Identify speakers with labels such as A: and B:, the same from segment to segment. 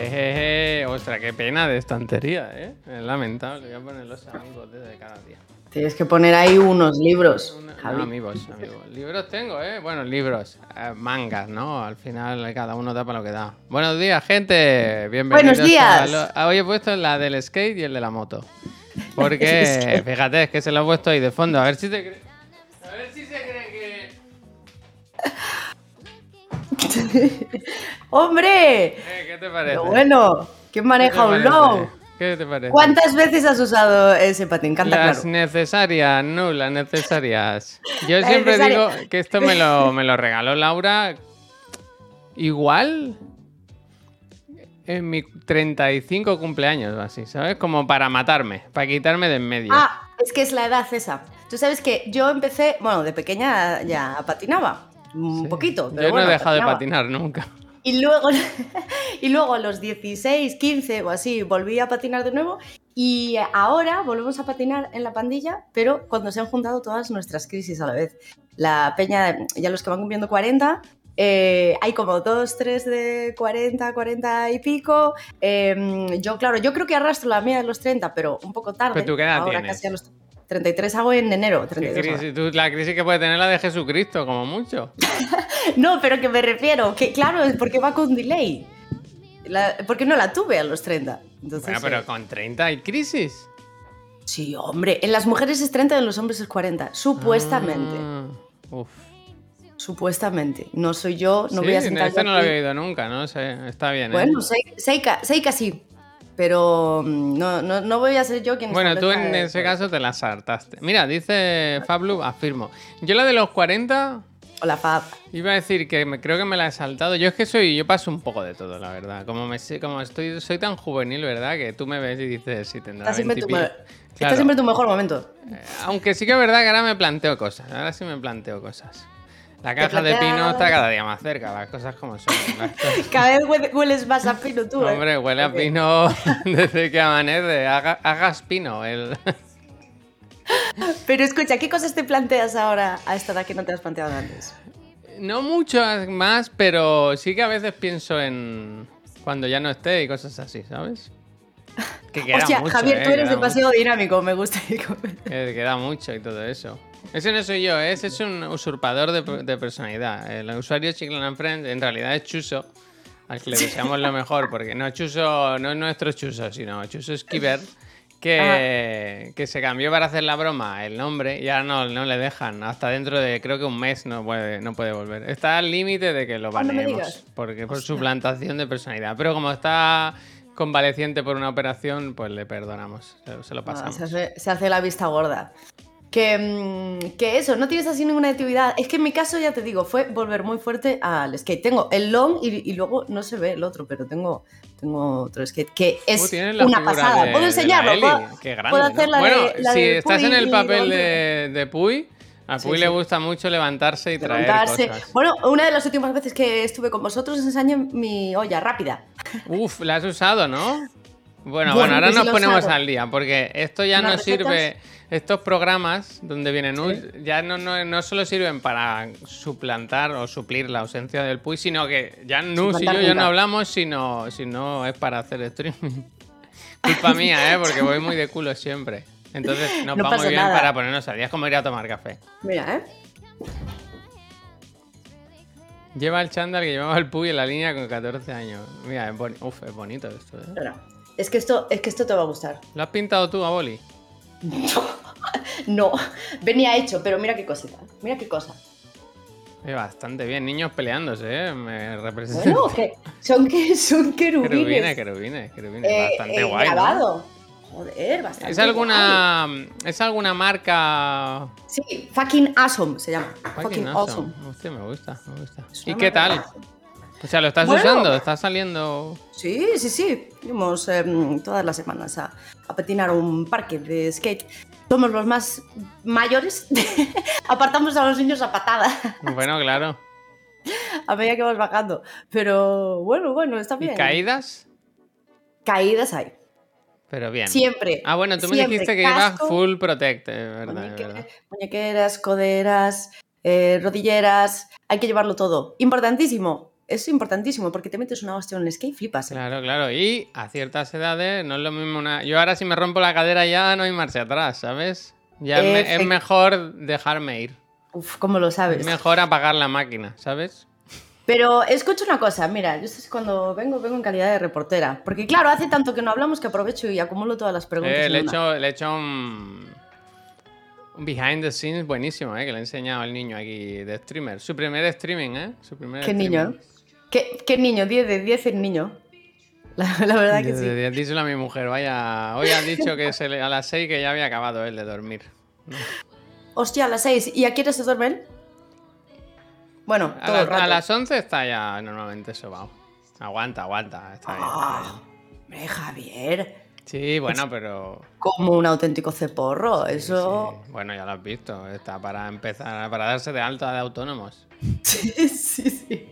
A: Jejeje, ostras, qué pena de estantería, ¿eh? Es lamentable. Voy a poner los amigos desde cada día.
B: Tienes que poner ahí unos libros.
A: Una- no, amigos, amigos. Libros tengo, ¿eh? Bueno, libros. eh, mangas, ¿no? Al final cada uno da para lo que da. Buenos días, gente. Bienvenidos
B: Buenos días.
A: lo- ah, Hoy he puesto la del skate y el de la moto. Porque, fíjate, es que se lo he puesto ahí de fondo. A ver si te
B: ¡Hombre!
A: Eh, ¿Qué te parece?
B: Bueno, ¿quién
A: ¿Qué
B: maneja un long?
A: ¿Qué te parece?
B: ¿Cuántas veces has usado ese patín? Canta
A: Las
B: claro.
A: necesarias, no, las necesarias. Yo
B: Las
A: siempre
B: necesarias.
A: digo que esto me lo, me lo regaló Laura igual en mi 35 cumpleaños o así, ¿sabes? Como para matarme, para quitarme de en medio.
B: Ah, es que es la edad esa. Tú sabes que yo empecé, bueno, de pequeña ya patinaba. Un
A: Sí.
B: poquito, pero
A: Yo
B: bueno,
A: no he dejado de
B: patinaba.
A: patinar nunca.
B: Y luego, y luego a los 16, 15 o así volví a patinar de nuevo y ahora volvemos a patinar en la pandilla, pero cuando se han juntado todas nuestras crisis a la vez. La peña, ya los que van cumpliendo 40, eh, hay como dos, tres de 40, 40 y pico. eh, yo, claro, yo creo que arrastro la mía de los 30, pero un poco tarde.
A: ¿Pero tú qué edad
B: ahora
A: tienes?
B: casi a los 33 hago en enero.
A: ¿Qué
B: 32 ahora.
A: crisis? Tú- la crisis que puede tener la de Jesucristo, como mucho.
B: No, pero que me refiero, que claro, es porque va con delay. La- porque no la tuve a los 30. Entonces,
A: Bueno, pero
B: eh,
A: con 30 hay crisis.
B: Sí, hombre, en las mujeres es 30 y en los hombres es 40. Supuestamente.
A: Ah, uf.
B: Supuestamente. No soy yo, no
A: Sí,
B: voy a sentar
A: este no lo había oído nunca, ¿no? está bien. ¿eh?
B: Bueno, Sei- Seika, Seika sí. Pero mm, no, no, no voy a ser yo quien
A: Bueno, tú en ese caso te la saltaste. Mira, dice Fablu, afirmo. Yo la de los 40
B: Hola, Fab.
A: iba a decir que me, creo que me la he saltado. Yo es que soy, yo paso un poco de todo, la verdad. Como me como estoy, soy tan juvenil, ¿verdad? Que tú me ves y dices si tendrá
B: Estás siempre, en tu
A: 20 y
B: me-
A: pico.
B: estás
A: Claro.
B: siempre en tu mejor momento.
A: Eh, Aunque sí que es verdad que ahora me planteo cosas. Ahora sí me planteo cosas. La caja de pino está cada día más cerca, las cosas como son. Cosas-
B: Cada vez huele- hueles más a pino tú, ¿eh?
A: Hombre, huele a pino desde que amanece. Haga- hagas pino. El...
B: Pero escucha, ¿qué cosas te planteas ahora a esta edad que no te has planteado antes?
A: No mucho más, pero sí que a veces pienso en cuando ya no esté y cosas así, ¿sabes? Que queda
B: Hostia,
A: mucho,
B: Javier,
A: eh,
B: tú eres demasiado dinámico, me gusta.
A: que queda mucho y todo eso. Ese no soy yo, ¿eh? ese es un usurpador de, de personalidad. El usuario Chiclan Friends en realidad es Chuso, al que le deseamos lo mejor, porque no Chuso, no es nuestro Chuso, sino Chuso Esquiver, que, que se cambió para hacer la broma el nombre y ahora no, no le dejan. Hasta dentro de creo que un mes no puede, no puede volver. Está al límite de que lo
B: Ah,
A: baneemos, porque por suplantación de personalidad. Pero como está convaleciente por una operación, pues le perdonamos, se, lo
B: Ah,
A: pasamos.
B: se, hace, se hace la vista gorda. Que, mm, que eso, no tienes así ninguna actividad. Es que en mi caso, ya te digo, fue volver muy fuerte al skate. Tengo el long y, y luego no se ve el otro, pero tengo, tengo otro skate que es
A: Uh, la
B: una pasada.
A: de-
B: ¿Puedo enseñarlo?
A: Eli.
B: ¿Puedo,
A: Qué grande,
B: puedo hacer
A: ¿no?
B: la de-
A: Bueno,
B: la
A: si
B: de
A: estás en el papel de, de Puy, a Puy
B: Sí,
A: le
B: sí.
A: gusta mucho levantarse y traer
B: levantarse?
A: cosas.
B: Bueno, una de las últimas veces que estuve con vosotros os enseñé mi olla rápida.
A: Uf, la has usado, ¿no? Bueno,
B: Bueno,
A: bueno, ahora
B: pues
A: nos ponemos al día, porque esto ya no sirve. Estos programas donde vienen
B: Sí.
A: Ya no, no, no solo sirven para suplantar o suplir la ausencia del Puy, sino que ya Nus y yo ya no hablamos, sino, sino es para hacer streaming. Culpa mía, ¿eh? Porque voy muy de culo siempre. Entonces nos
B: No
A: va muy bien
B: nada.
A: para ponernos al día. Es como ir a tomar café.
B: Mira, ¿eh?
A: Lleva el chándal que llevaba el Puy en la línea con 14 años. Mira, es, boni- Uf, es bonito esto, ¿eh?
B: Espera. Es que esto, es que esto te va a gustar.
A: ¿Lo has pintado tú a boli?
B: No, venía hecho, pero mira qué cosita. Mira qué cosa.
A: Eh, bastante bien. Niños peleándose, ¿eh? Me representa.
B: Bueno, que son que son
A: Querubines,
B: querubines.
A: querubines, querubines.
B: Eh,
A: bastante
B: eh,
A: guay. ¿no?
B: grabado. Joder, bastante.
A: ¿Es alguna, ¿Es alguna marca.
B: guay. Sí, fucking awesome se llama. Fucking,
A: Fucking
B: awesome.
A: Hostia, me gusta, me gusta. ¿Y qué tal? O sea, ¿lo estás
B: Bueno.
A: usando? ¿Está saliendo?
B: Sí, sí, sí. Fuimos em, todas las semanas a, a patinar un parque de skate. Somos los más mayores. Apartamos a los niños a patada
A: Bueno, claro.
B: a medida que vas bajando. Pero bueno, bueno, está
A: ¿Y
B: bien.
A: caídas?
B: Caídas hay.
A: Pero bien.
B: Siempre.
A: Ah, bueno, tú me dijiste que ibas full protect, verdad, es
B: muñeque-
A: verdad.
B: muñequeras, coderas, eh, rodilleras. Hay que llevarlo todo. Importantísimo. Es importantísimo porque te metes una hostia en el skate y flipas. ¿eh?
A: Claro, claro. Y a ciertas edades no es lo mismo una. Yo ahora si me rompo la cadera ya no hay marcha atrás, ¿sabes? Ya es, mejor dejarme ir.
B: Uf, ¿cómo lo sabes?
A: Es mejor apagar la máquina, ¿sabes?
B: Pero escucha una cosa, mira, yo es cuando vengo, vengo en calidad de reportera. Porque claro, hace tanto que no hablamos que aprovecho y acumulo todas las preguntas.
A: Eh, le, he hecho, le he hecho un, un behind the scenes buenísimo, ¿eh? Que le he enseñado al niño aquí de streamer. Su primer streaming, ¿eh? Su primer
B: ¿Qué
A: streaming.
B: niño? ¿Qué, qué niño? 10 de 10 el niño. La, la verdad que sí.
A: Díselo a mi mujer, vaya. Hoy ha dicho que se le- a las 6 que ya había acabado él de dormir.
B: Hostia, a las 6. ¿Y a qué hora se duerme él? Bueno,
A: A,
B: todo
A: la-
B: el rato.
A: a las 11 está ya normalmente sobao. Aguanta, aguanta. Está bien,
B: Ah, hombre, Javier.
A: Sí, bueno, pero.
B: Como un auténtico ceporro. Eso.
A: sí. Bueno, ya lo has visto. Está para empezar, para darse de alta de autónomos.
B: Sí, sí, sí.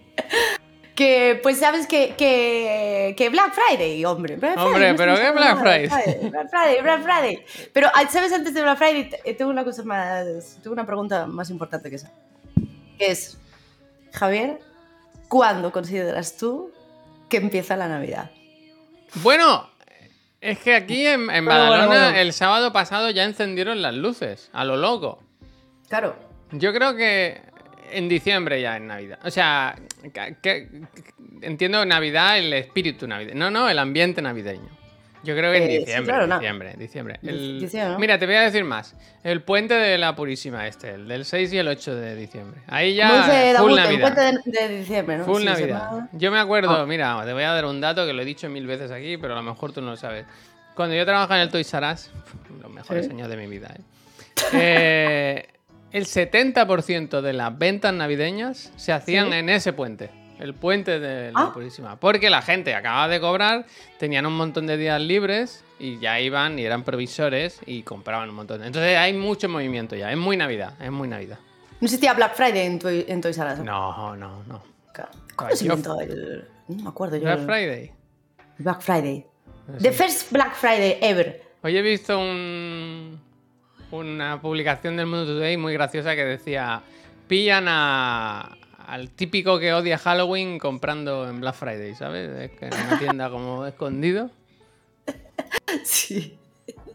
B: Que, pues sabes que, que, que Black Friday, hombre. Black
A: Hombre,
B: no
A: pero ¿qué Black Friday?
B: Black Friday, Black Friday. Pero, ah, ¿sabes? Antes de Black Friday, te- tengo una cosa más. Tengo una pregunta más importante que esa. Que es, Javier, ¿cuándo consideras tú que empieza la Navidad?
A: Bueno, es que aquí en, en
B: Bueno,
A: Badalona
B: bueno, bueno.
A: el sábado pasado ya encendieron las luces, a lo loco.
B: Claro.
A: Yo creo que en diciembre ya es Navidad. O sea, que- que- entiendo Navidad, el espíritu navideño. No, no, el ambiente navideño. Yo creo que en
B: Eh, sí,
A: diciembre,
B: claro, no.
A: diciembre, diciembre.
B: Dic-
A: El-
B: diciembre, ¿no?
A: Mira, te voy a decir más. El puente de la Purísima este, el del 6 y el 8 de diciembre. Ahí ya full
B: el
A: Navidad.
B: puente de, de diciembre, ¿no?
A: Full
B: Sí,
A: Navidad. Yo me acuerdo,
B: Ah.
A: mira, te voy a dar un dato que lo he dicho mil veces aquí, pero a lo mejor tú no lo sabes. Cuando yo trabajaba en el Toys R Us, los mejores
B: Sí.
A: años de mi vida, ¿eh? Eh, el 70% de las ventas navideñas se hacían
B: Sí.
A: en ese puente, el puente de la
B: Ah.
A: Purísima. Porque la gente acababa de cobrar, tenían un montón de días libres y ya iban y eran provisores y compraban un montón. Entonces hay mucho movimiento ya, es muy Navidad, es muy Navidad.
B: No existía Black Friday en, Toy- en Toys R Us.
A: No, no, no.
B: ¿Cómo se inventó el.? No me acuerdo yo.
A: Black
B: el-
A: Friday.
B: Black Friday.
A: Sí.
B: The first Black Friday ever.
A: Hoy he visto un- una publicación del Mundo Today muy graciosa que decía: pillan a- al típico que odia Halloween comprando en Black Friday, ¿sabes? Es que en una tienda como escondido.
B: Sí.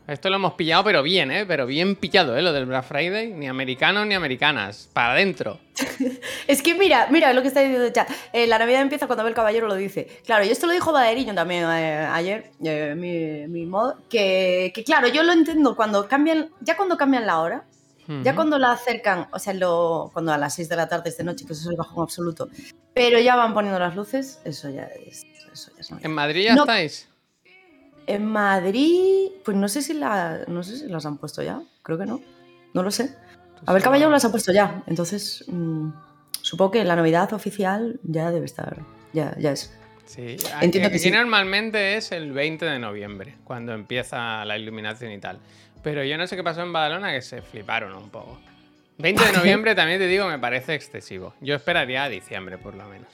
A: Esto lo hemos pillado, pero bien, ¿eh? Pero bien pillado, ¿eh? Lo del Black Friday. Ni americanos ni americanas. Para adentro.
B: Es que mira, mira lo que está diciendo el chat. Eh, la Navidad empieza cuando el caballero lo dice. Claro, y esto lo dijo Baderiño también eh, ayer, eh, mi, mi modo. Que, que claro, yo lo entiendo cuando cambian, ya cuando cambian la hora, ya cuando la acercan, o sea, lo, cuando a las 6 de la tarde es de noche, que eso es el bajón absoluto, pero ya van poniendo las luces, eso ya es. Eso ya es.
A: ¿En Madrid ya
B: No.
A: estáis?
B: En Madrid, pues no sé si la, no sé si las han puesto ya, creo que no, no lo sé. A ver, Caballero las ha puesto ya, entonces mm, supongo que la Navidad oficial ya debe estar, ya, ya es.
A: Sí,
B: Entiendo
A: aquí,
B: que sí.
A: normalmente es el 20 de noviembre, cuando empieza la iluminación y tal. Pero yo no sé qué pasó en Badalona, que se fliparon un poco. 20 de noviembre también te digo, me parece excesivo. Yo esperaría a diciembre, por lo menos.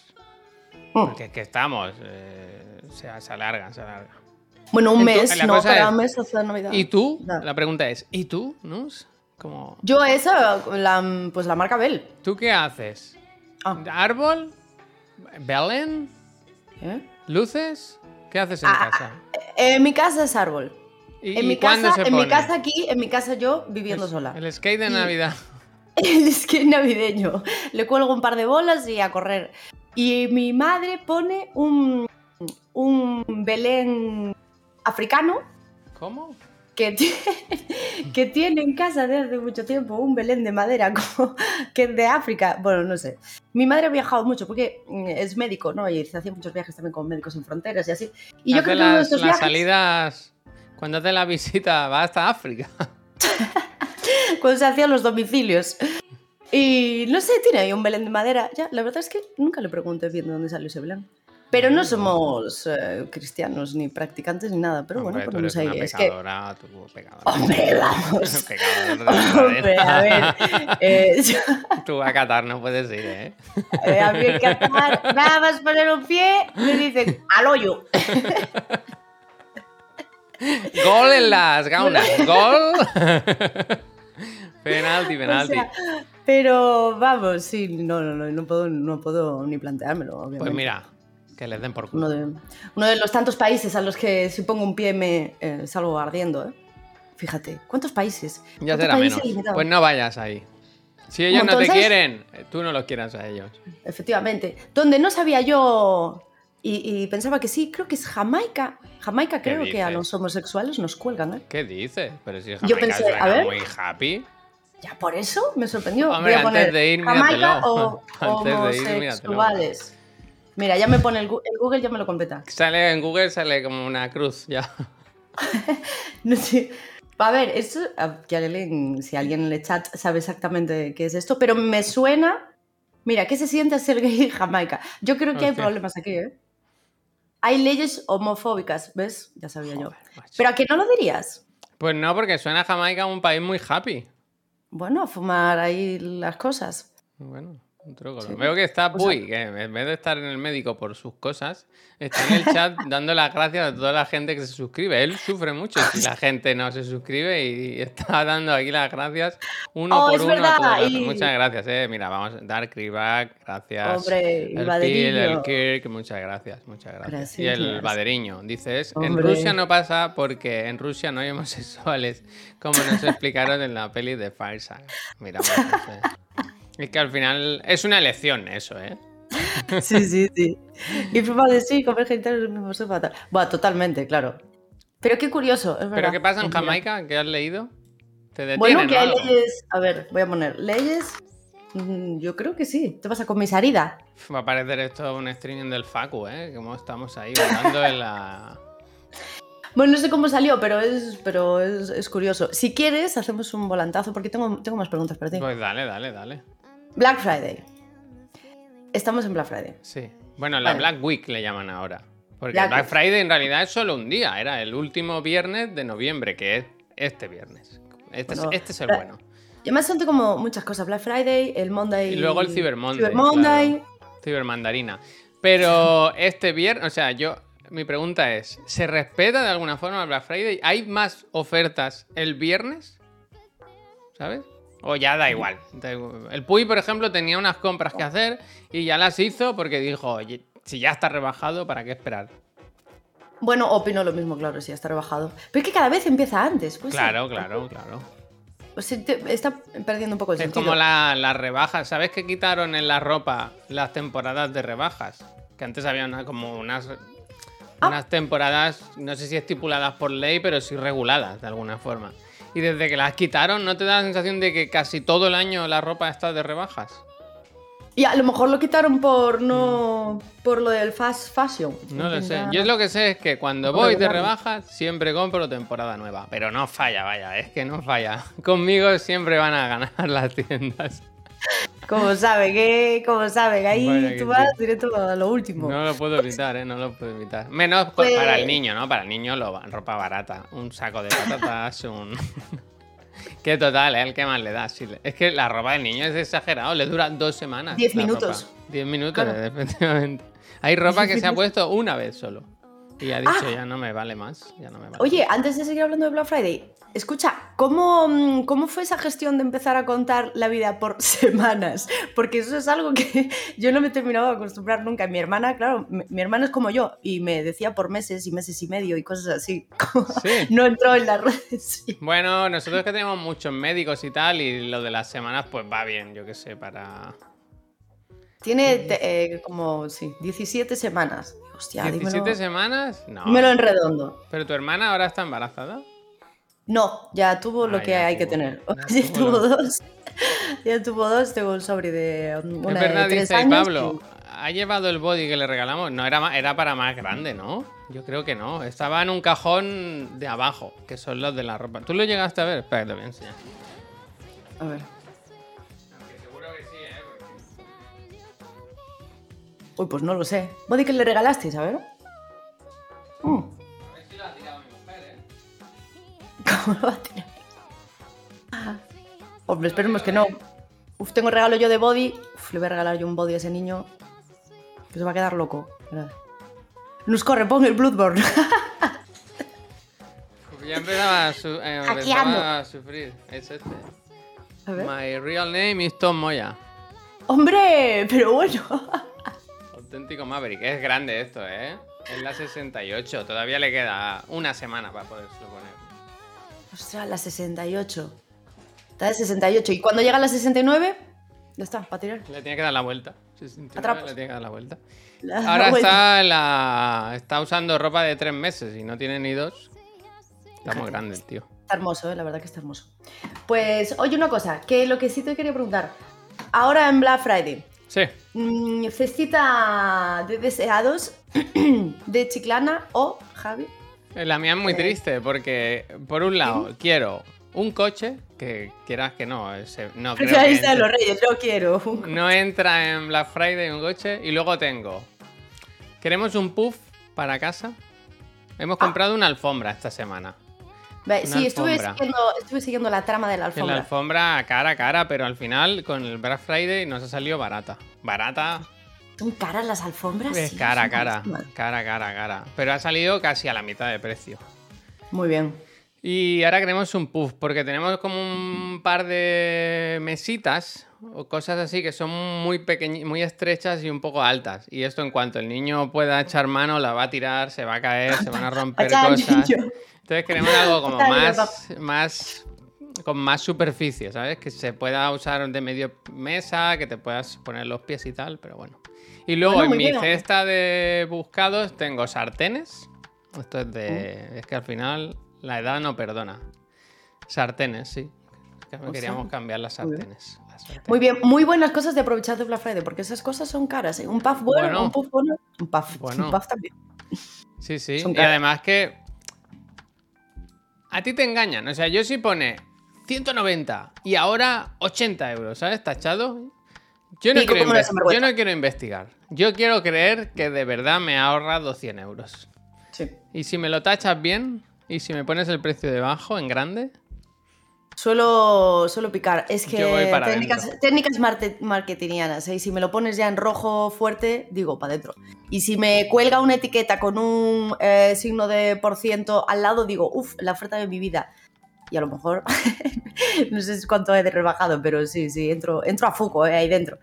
B: Mm.
A: Porque es que estamos, eh, se, se alarga, se alarga.
B: Bueno, un mes, no, para
A: es-
B: mes hasta Navidad.
A: ¿Y tú? La pregunta es, ¿y tú? Como,
B: Yo esa, la, pues la marca Bell.
A: ¿Tú qué haces?
B: Ah,
A: ¿Árbol? ¿Belén?
B: ¿eh?
A: ¿Luces? ¿Qué haces en
B: Ah,
A: casa?
B: En mi casa es árbol.
A: ¿Y,
B: En mi casa,
A: se
B: en mi casa aquí, en mi casa yo viviendo
A: El-
B: sola.
A: El skate de Navidad.
B: Que es navideño. Le cuelgo un par de bolas y a correr. Y mi madre pone un, un Belén africano
A: ¿Cómo?
B: que tiene, que tiene en casa desde hace mucho tiempo un Belén de madera como, que es de África. Bueno, no sé. Mi madre ha viajado mucho porque mm, es médico, ¿no? Y se hacía muchos viajes también con Médicos Sin Fronteras y así. Y yo creo que uno de
A: las,
B: estos
A: las
B: viajes,
A: salidas. Cuando hace la visita, va hasta África.
B: cuando se hacían los domicilios. Y no sé, tiene ahí un Belén de madera. Ya, la verdad es que nunca le pregunté bien de dónde salió ese Belén. Pero no somos eh, cristianos ni practicantes ni nada. Pero
A: Hombre,
B: bueno,
A: tú eres
B: ponemos ahí.
A: una
B: Es que,
A: tú pecadora.
B: hombre, vamos. Hombre, a ver. eh, yo-
A: Tú a Qatar no puedes ir, ¿eh?
B: eh, a mí en Qatar, nada más poner un pie, me dicen al hoyo.
A: Gol en las gaunas. Gol. penalti,
B: O
A: penalti.
B: sea, Pero vamos, sí, no, no, no, no puedo, no puedo ni planteármelo, obviamente.
A: Pues mira, que les den por culo.
B: Uno de, uno de los tantos países a los que si pongo un pie me eh, salgo ardiendo, ¿eh? Fíjate, ¿cuántos países?
A: Ya
B: ¿Cuántos
A: será
B: países
A: menos.
B: limitados?
A: Pues no vayas ahí. Si ellos no te quieren, eh, tú no los quieras a ellos.
B: Efectivamente. Donde no sabía yo y, y pensaba que sí, creo que es Jamaica. Jamaica
A: ¿Qué
B: creo que a los homosexuales nos cuelgan, ¿eh?
A: ¿Qué dices? Pero si
B: Yo
A: Jamaica
B: pensé,
A: suena
B: a ver.
A: muy happy.
B: Ya por eso me sorprendió.
A: Hombre,
B: Voy a
A: antes
B: poner
A: de ir,
B: Jamaica
A: míratelo.
B: o homosexuales. Mira, ya me pone el, Google, ya me lo completa.
A: Sale en Google, sale como una cruz ya.
B: No sé. A ver, esto, a- que alguien, si alguien en el chat sabe exactamente qué es esto, pero me suena. Mira, ¿qué se siente ser gay en Jamaica? Yo creo que hay problemas aquí, ¿eh? Hay leyes homofóbicas, ¿ves? Ya sabía yo.
A: Macho.
B: ¿Pero a qué no lo dirías?
A: Pues no, porque suena Jamaica un país muy happy.
B: Bueno, a fumar ahí las cosas.
A: Bueno, un truco.
B: Sí.
A: Veo que está
B: O sea-
A: Puy, que en vez de estar en el médico por sus cosas, está en el chat dando las gracias a toda la gente que se suscribe. Él sufre mucho si la gente no se suscribe y está dando aquí las gracias uno
B: Oh,
A: por uno. a
B: y-
A: Muchas gracias, eh. Mira, vamos, Dark Kriback, gracias.
B: Hombre,
A: el Pil, el Kirk, muchas gracias, muchas gracias. Y el. Baderiño, dices, en. Rusia no pasa porque en Rusia no hay homosexuales, como nos explicaron en la peli de Fireside. Mira, bueno, no sé. Es que al final es una elección eso, ¿eh?
B: Sí, sí, sí. Y fuma de sí, comer genital es el mismo tal. Bueno, totalmente, claro. Pero qué curioso, es verdad.
A: ¿Pero qué pasa en. Jamaica? ¿Qué has leído? ¿Te detienen
B: Bueno, que hay leyes. A ver, voy a poner leyes. Mm, Yo creo que sí. ¿Te pasa con mi salida?
A: Va a parecer esto un streaming del Facu, ¿eh? Como estamos ahí hablando en la...
B: Bueno, no sé cómo salió, pero es, pero es, es curioso. Si quieres, hacemos un volantazo porque tengo, tengo más preguntas para ti.
A: Pues dale, dale, dale.
B: Black Friday. Estamos en Black Friday.
A: Sí. Bueno, la
B: Vale.
A: Black Week le llaman ahora. Porque
B: Black.
A: Friday en realidad es solo un día. Era el último viernes de noviembre, que es este viernes. Este,
B: Bueno,
A: es, este es el bueno.
B: Y además son como muchas cosas. Black Friday, el Monday.
A: Y luego el Cyber Monday.
B: Cyber Monday.
A: claro. Cibermandarina. Pero este viernes, o sea, yo. Mi pregunta es: ¿se respeta de alguna forma el Black Friday? ¿Hay más ofertas el viernes? ¿Sabes? O ya da igual. El Puy, por ejemplo, tenía unas compras que hacer y ya las hizo porque dijo: Oye, si ya está rebajado, ¿para qué esperar?
B: Bueno, opino lo mismo, claro, sí, está rebajado. Pero es que cada vez empieza antes. Pues sí.
A: claro, claro, claro.
B: O sea, te- está perdiendo un poco el
A: Es
B: sentido.
A: como la- las rebajas. ¿Sabes que quitaron en la ropa las temporadas de rebajas? Que antes había una- como unas,
B: Ah.
A: unas temporadas, no sé si estipuladas por ley, pero sí reguladas de alguna forma. Y desde que las quitaron, ¿no te da la sensación de que casi todo el año la ropa está de rebajas?
B: Y a lo mejor lo quitaron por no. por lo del fast fashion.
A: No lo sé. Yo lo que sé es que cuando voy de rebajas, siempre compro temporada nueva. Pero no falla, vaya, es que no falla. Conmigo siempre van a ganar las tiendas.
B: Como sabe, que. Como sabe, que ahí tú vas
A: sí.
B: directo a lo último.
A: No lo puedo evitar, ¿eh? No lo puedo evitar. Menos
B: Pues-
A: para el niño, ¿no? Para el niño lo, ropa barata. Un saco de patatas, un... que total, ¿eh? El que más le da. sí Es que la ropa del niño es exagerado. Le dura dos semanas.
B: Diez minutos.
A: ropa. Diez minutos,
B: Claro.
A: efectivamente. Hay ropa que se ha puesto una vez solo. Y ha dicho,
B: Ah.
A: ya no me vale más. Ya no me vale
B: Oye, antes de seguir hablando de Black Friday, escucha, ¿cómo, mm, ¿cómo fue esa gestión de empezar a contar la vida por semanas? Porque eso es algo que yo no me he terminado de acostumbrar nunca. Mi hermana, claro, mi, mi hermana es como yo y me decía por meses y meses y medio y cosas así.
A: Sí.
B: No entró en las redes. sí.
A: Bueno, nosotros que tenemos muchos médicos y tal, y lo de las semanas, pues va bien, yo qué sé, para.
B: Tiene eh, como, sí, 17 semanas. Hostia,
A: ¿17
B: dímelo,
A: semanas? No.
B: dímelo en redondo.
A: ¿Pero tu hermana ahora está embarazada?
B: No, ya tuvo lo
A: Ah,
B: que hay que tener.
A: Ya
B: Ya,
A: tuvo lo-
B: dos. Ya tuvo dos, tengo un sobre de una
A: es verdad,
B: de tres
A: dice
B: años.
A: Pablo. ¿Ha llevado el body que le regalamos? No, era, era para más grande, ¿no? Yo creo que no. Estaba en un cajón de abajo, que son los de la ropa. ¿Tú lo llegaste a ver? Espera, te voy a enseñar.
B: A ver.
A: Seguro que sí, ¿eh?
B: Uy, pues no lo sé. ¿Body que le regalasteis? A ver. Mm, ¿Cómo lo va a tirar? Ah. Hombre, esperemos que no. Uf, tengo regalo yo de body. Uf, le voy a regalar yo un body a ese niño. Que se va a quedar loco. Nos corre, pon el Bloodborne.
A: Ya empezaba a, su- eh, empezaba a sufrir. Es este.
B: A ver.
A: My real name is Tom Moya.
B: ¡Hombre! Pero bueno.
A: Auténtico Maverick. Es grande esto, ¿eh? Es la 68. Todavía le queda una semana para poderlo poner.
B: Ostras, la 68. Está de 68. ¿Y cuando llega la 69? Ya está, para tirar.
A: Le tiene que dar la vuelta. 69,
B: Atrapos.
A: le tiene que dar la vuelta.
B: La-
A: Ahora
B: la vuelta.
A: está, la... está usando ropa de tres meses y no tiene ni dos. Está muy grande el tío.
B: Está hermoso, ¿eh? la verdad que está hermoso. Pues, oye, una cosa, que lo que sí te quería preguntar. Ahora en Black Friday,
A: Sí.
B: mm, cestita de deseados de Chiclana o Javi.
A: La mía es muy
B: Eh.
A: triste porque, por un lado, quiero un coche que quieras que no. ese- no, creo que entre-
B: los reyes, yo quiero.
A: no entra en Black Friday un coche. Y luego tengo. Queremos un puff para casa. Hemos
B: Ah.
A: comprado una alfombra esta semana. Una
B: Sí, estuve
A: alfombra.
B: siguiendo, estuve siguiendo la trama de la
A: Que la
B: alfombra.
A: alfombra cara a cara, pero al final con el Black Friday nos ha salido barata. Barata
B: ¿Son caras las alfombras?
A: es
B: Sí,
A: cara, cara.
B: carísimas.
A: Cara, cara, cara. Pero ha salido casi a la mitad de precio.
B: Muy bien.
A: Y ahora queremos un puff, porque tenemos como un par de mesitas o cosas así que son muy pequeñas, muy estrechas y un poco altas. Y esto en cuanto el niño pueda echar mano, la va a tirar, se va a caer, se van a romper cosas. Entonces queremos algo como más, más, con más superficie, ¿sabes? Que se pueda usar de medio mesa, que te puedas poner los pies y tal, pero bueno. Y luego
B: Bueno,
A: en mi cesta de buscados tengo sartenes. Esto es de.
B: Mm.
A: Es que al final la edad no perdona. Sartenes, sí. Es que
B: O
A: queríamos
B: sea,
A: cambiar las sartenes. las sartenes.
B: Muy bien, muy buenas cosas de aprovechar de Black Friday, porque esas cosas son caras. ¿eh? Un puff bueno,
A: Bueno.
B: un puff bueno, un puff,
A: Bueno.
B: un puff también.
A: Sí, sí.
B: Son
A: Y
B: caras.
A: además que. A ti te engañan. O sea, yo si pone 190 y ahora 80 euros, ¿sabes? Tachado. Yo no, quiero yo no investigar. Yo quiero creer que de verdad me ha ahorrado 100 euros.
B: Sí.
A: Y si me lo tachas bien y si me pones el precio debajo, en grande,
B: Suelo, suelo picar. Es que técnicas, técnicas marketingianas. ¿eh? Y si me lo pones ya en rojo fuerte, digo para adentro. Y si me cuelga una etiqueta con un eh, signo de por ciento al lado, digo, uff, la oferta de mi vida. Y a lo mejor, no sé cuánto he de rebajado, pero sí, sí, entro, entro a foco eh, ahí dentro.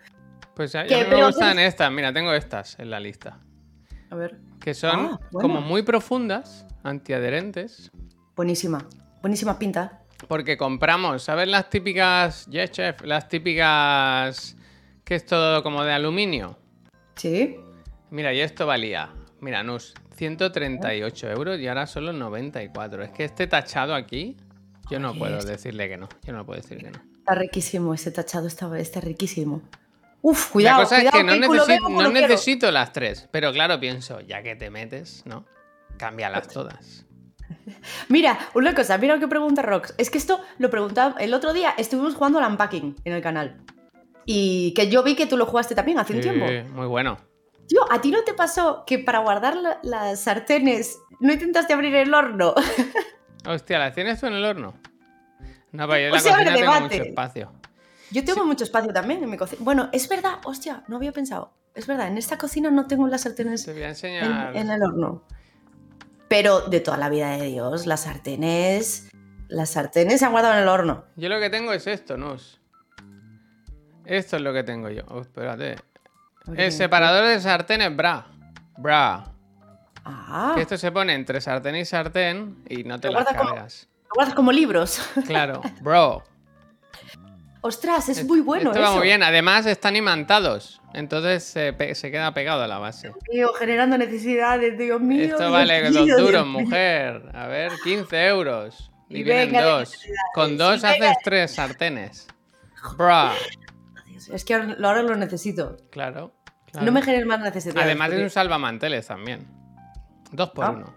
A: pues a, mí me gustan
B: tienes-
A: estas. Mira, tengo estas en la lista.
B: A ver.
A: Que son
B: Ah, bueno.
A: como muy profundas, antiadherentes.
B: Buenísima. Buenísima pinta.
A: Porque compramos, ¿sabes las típicas, yes chef, las típicas que es todo como de aluminio?
B: Sí.
A: Mira, y esto valía, mira, Nus, 138 euros y ahora solo 94. Es que este tachado aquí, yo no
B: Oye,
A: puedo
B: esto-
A: decirle que no. Yo no puedo decir que no.
B: Está riquísimo. Ese tachado está, está riquísimo. Uf, cuidado.
A: La cosa es
B: cuidado,
A: que no,
B: el culo
A: necesi-
B: veo como
A: no necesito las tres, pero claro, pienso, ya que te metes, ¿no? Cámbialas todas.
B: Mira, una cosa, mira lo que pregunta Rox. Es que esto lo preguntaba el otro día, estuvimos jugando al Unpacking en el canal. Y que yo vi que tú lo jugaste también hace un
A: Sí,
B: tiempo.
A: muy bueno.
B: Tío, ¿a ti no te pasó que para guardar la- las sartenes no intentaste abrir el horno?
A: Hostia, ¿las tienes tú en el horno? No, pero yo en
B: O
A: la
B: sea,
A: cocina tengo mucho espacio.
B: Yo tengo mucho espacio también en mi cocina. Bueno, es verdad, hostia, no había pensado. Es verdad, en esta cocina no tengo las sartenes
A: Te voy a
B: en,
A: enseñar.
B: en el horno. Pero de toda la vida de Dios, las sartenes. Las sartenes se han guardado en el horno.
A: Yo lo que tengo es esto, Nus. Esto es lo que tengo yo. Oh, espérate. El separador de sartenes bra. Bra.
B: Ah,
A: Que esto se pone entre sartén y sartén y no te
B: Lo
A: las
B: como-
A: cargas.
B: lo guardas como libros.
A: Claro, bro.
B: Ostras, es muy bueno
A: Esto va
B: eso.
A: muy bien. Además están imantados. Entonces se, pe- se queda pegado a la base.
B: Tío, generando necesidades, Dios mío.
A: Esto
B: Dios
A: vale dos
B: Dios
A: duros, mujer. A ver, 15 euros. Y,
B: Y
A: vienen dos. Con dos
B: Y venga
A: haces tres sartenes. Bra.
B: Dios, Es que ahora, ahora lo necesito.
A: Claro. claro.
B: No me generes más necesidades.
A: Además es un salvamanteles también. Dos por
B: Ah,
A: uno.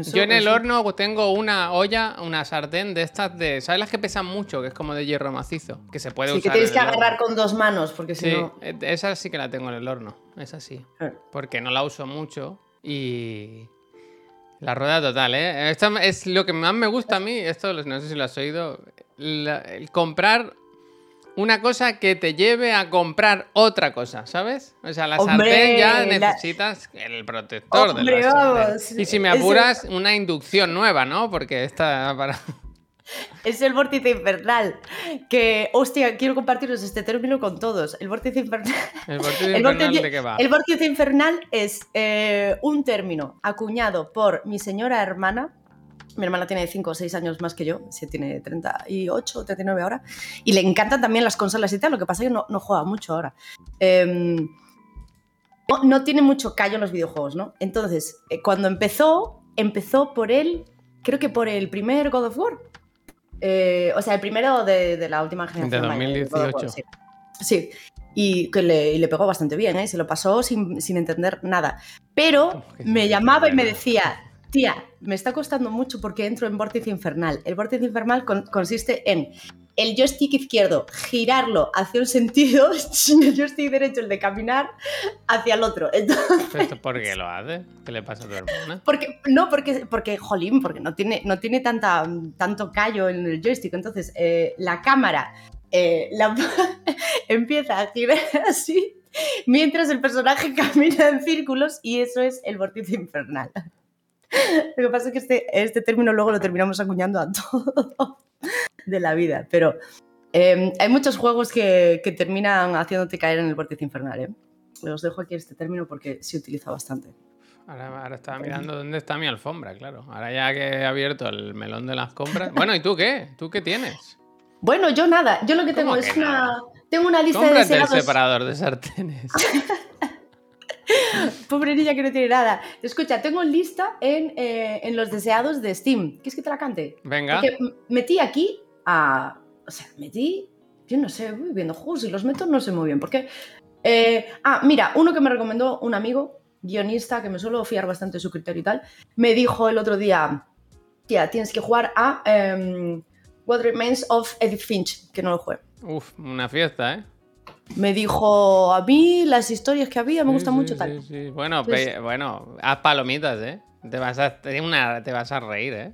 B: eso-
A: Yo en el
B: eso-
A: horno tengo una olla, una sartén de estas de. ¿Sabes las que pesan mucho? Que es como de hierro macizo. Que se puede
B: Sí, que
A: usar.
B: tienes que
A: el horno.
B: agarrar con dos manos, porque si
A: Sí,
B: no.
A: e- esa sí que la tengo en el horno. Esa sí.
B: Eh.
A: Porque no la uso mucho. Y. La rueda total, ¿eh? Esto es lo que más me gusta a mí. Esto no sé si lo has oído. la- el comprar una cosa que te lleve a comprar otra cosa, ¿sabes? O sea, la
B: Hombre,
A: sartén ya
B: la-
A: necesitas el protector
B: Hombre,
A: de la sartén.
B: vamos,
A: Y si me apuras, una inducción nueva, ¿no? Porque esta para...
B: Es el vórtice infernal. Que, hostia, quiero compartiros este término con todos. El vórtice infernal.
A: ¿El vórtice infernal de qué va?
B: El vórtice infernal es eh, un término acuñado por mi señora hermana. Mi hermana tiene 5 o 6 años más que yo, se tiene 38 o 39 ahora. Y le encantan también las consolas y tal, lo que pasa es que no, no juega mucho ahora. Em, no, no tiene mucho callo en los videojuegos, ¿no? Entonces, eh, cuando empezó, empezó por el, creo que por el primer God of War. Eh, o sea, el primero de, de la última generación.
A: De
B: vaya, God of War,
A: 2018.
B: sí. Sí, y que le, y le pegó bastante bien, ¿eh? se lo pasó sin, sin entender nada. Pero
A: ¿Cómo que
B: me llamaba y me decía, tía, me está costando mucho porque entro en vórtice infernal. El vórtice infernal con- consiste en el joystick izquierdo, girarlo hacia un sentido, y el joystick derecho, el de caminar, hacia el otro. Entonces,
A: ¿Pero esto ¿Por qué lo hace? ¿Qué le pasa a tu hermana?
B: porque, no, porque, porque, jolín, porque no tiene, no tiene tanta, tanto callo en el joystick. Entonces, eh, la cámara eh, la- empieza a girar así mientras el personaje camina en círculos y eso es el vórtice infernal. Lo que pasa es que este, este término luego lo terminamos acuñando a todo de la vida, pero eh, hay muchos juegos que, que terminan haciéndote caer en el vórtice infernal. ¿eh? Os dejo aquí este término porque se utiliza bastante.
A: Ahora, ahora estaba mirando dónde está mi alfombra, claro. Ahora ya que he abierto el melón de las compras. Bueno, ¿y tú qué? ¿Tú qué tienes?
B: Bueno, yo nada, yo lo que tengo
A: ¿Cómo
B: es
A: que
B: una.
A: nada?
B: Tengo una lista de
A: Cómprate el
B: deseados.
A: separador de sartenes.
B: Pobre niña que no tiene nada. Escucha, tengo lista en, eh, en los deseados de Steam. ¿Quieres que te la cante?
A: Venga.
B: Porque metí aquí a. O sea, metí. Yo no sé, voy viendo juegos y los meto, no sé muy bien. Porque. eh, ah, mira, uno que me recomendó un amigo, guionista, que me suelo fiar bastante de su criterio y tal, me dijo el otro día: Tía, tienes que jugar a. em, What Remains of Edith Finch, que no lo jugué.
A: Uf, una fiesta, ¿eh?
B: Me dijo, a mí las historias que había me
A: Sí,
B: gustan
A: sí,
B: mucho tal.
A: sí. Bueno,
B: Pues-
A: pe- bueno, haz palomitas, ¿eh? Te vas a, te una- te vas a reír, ¿eh?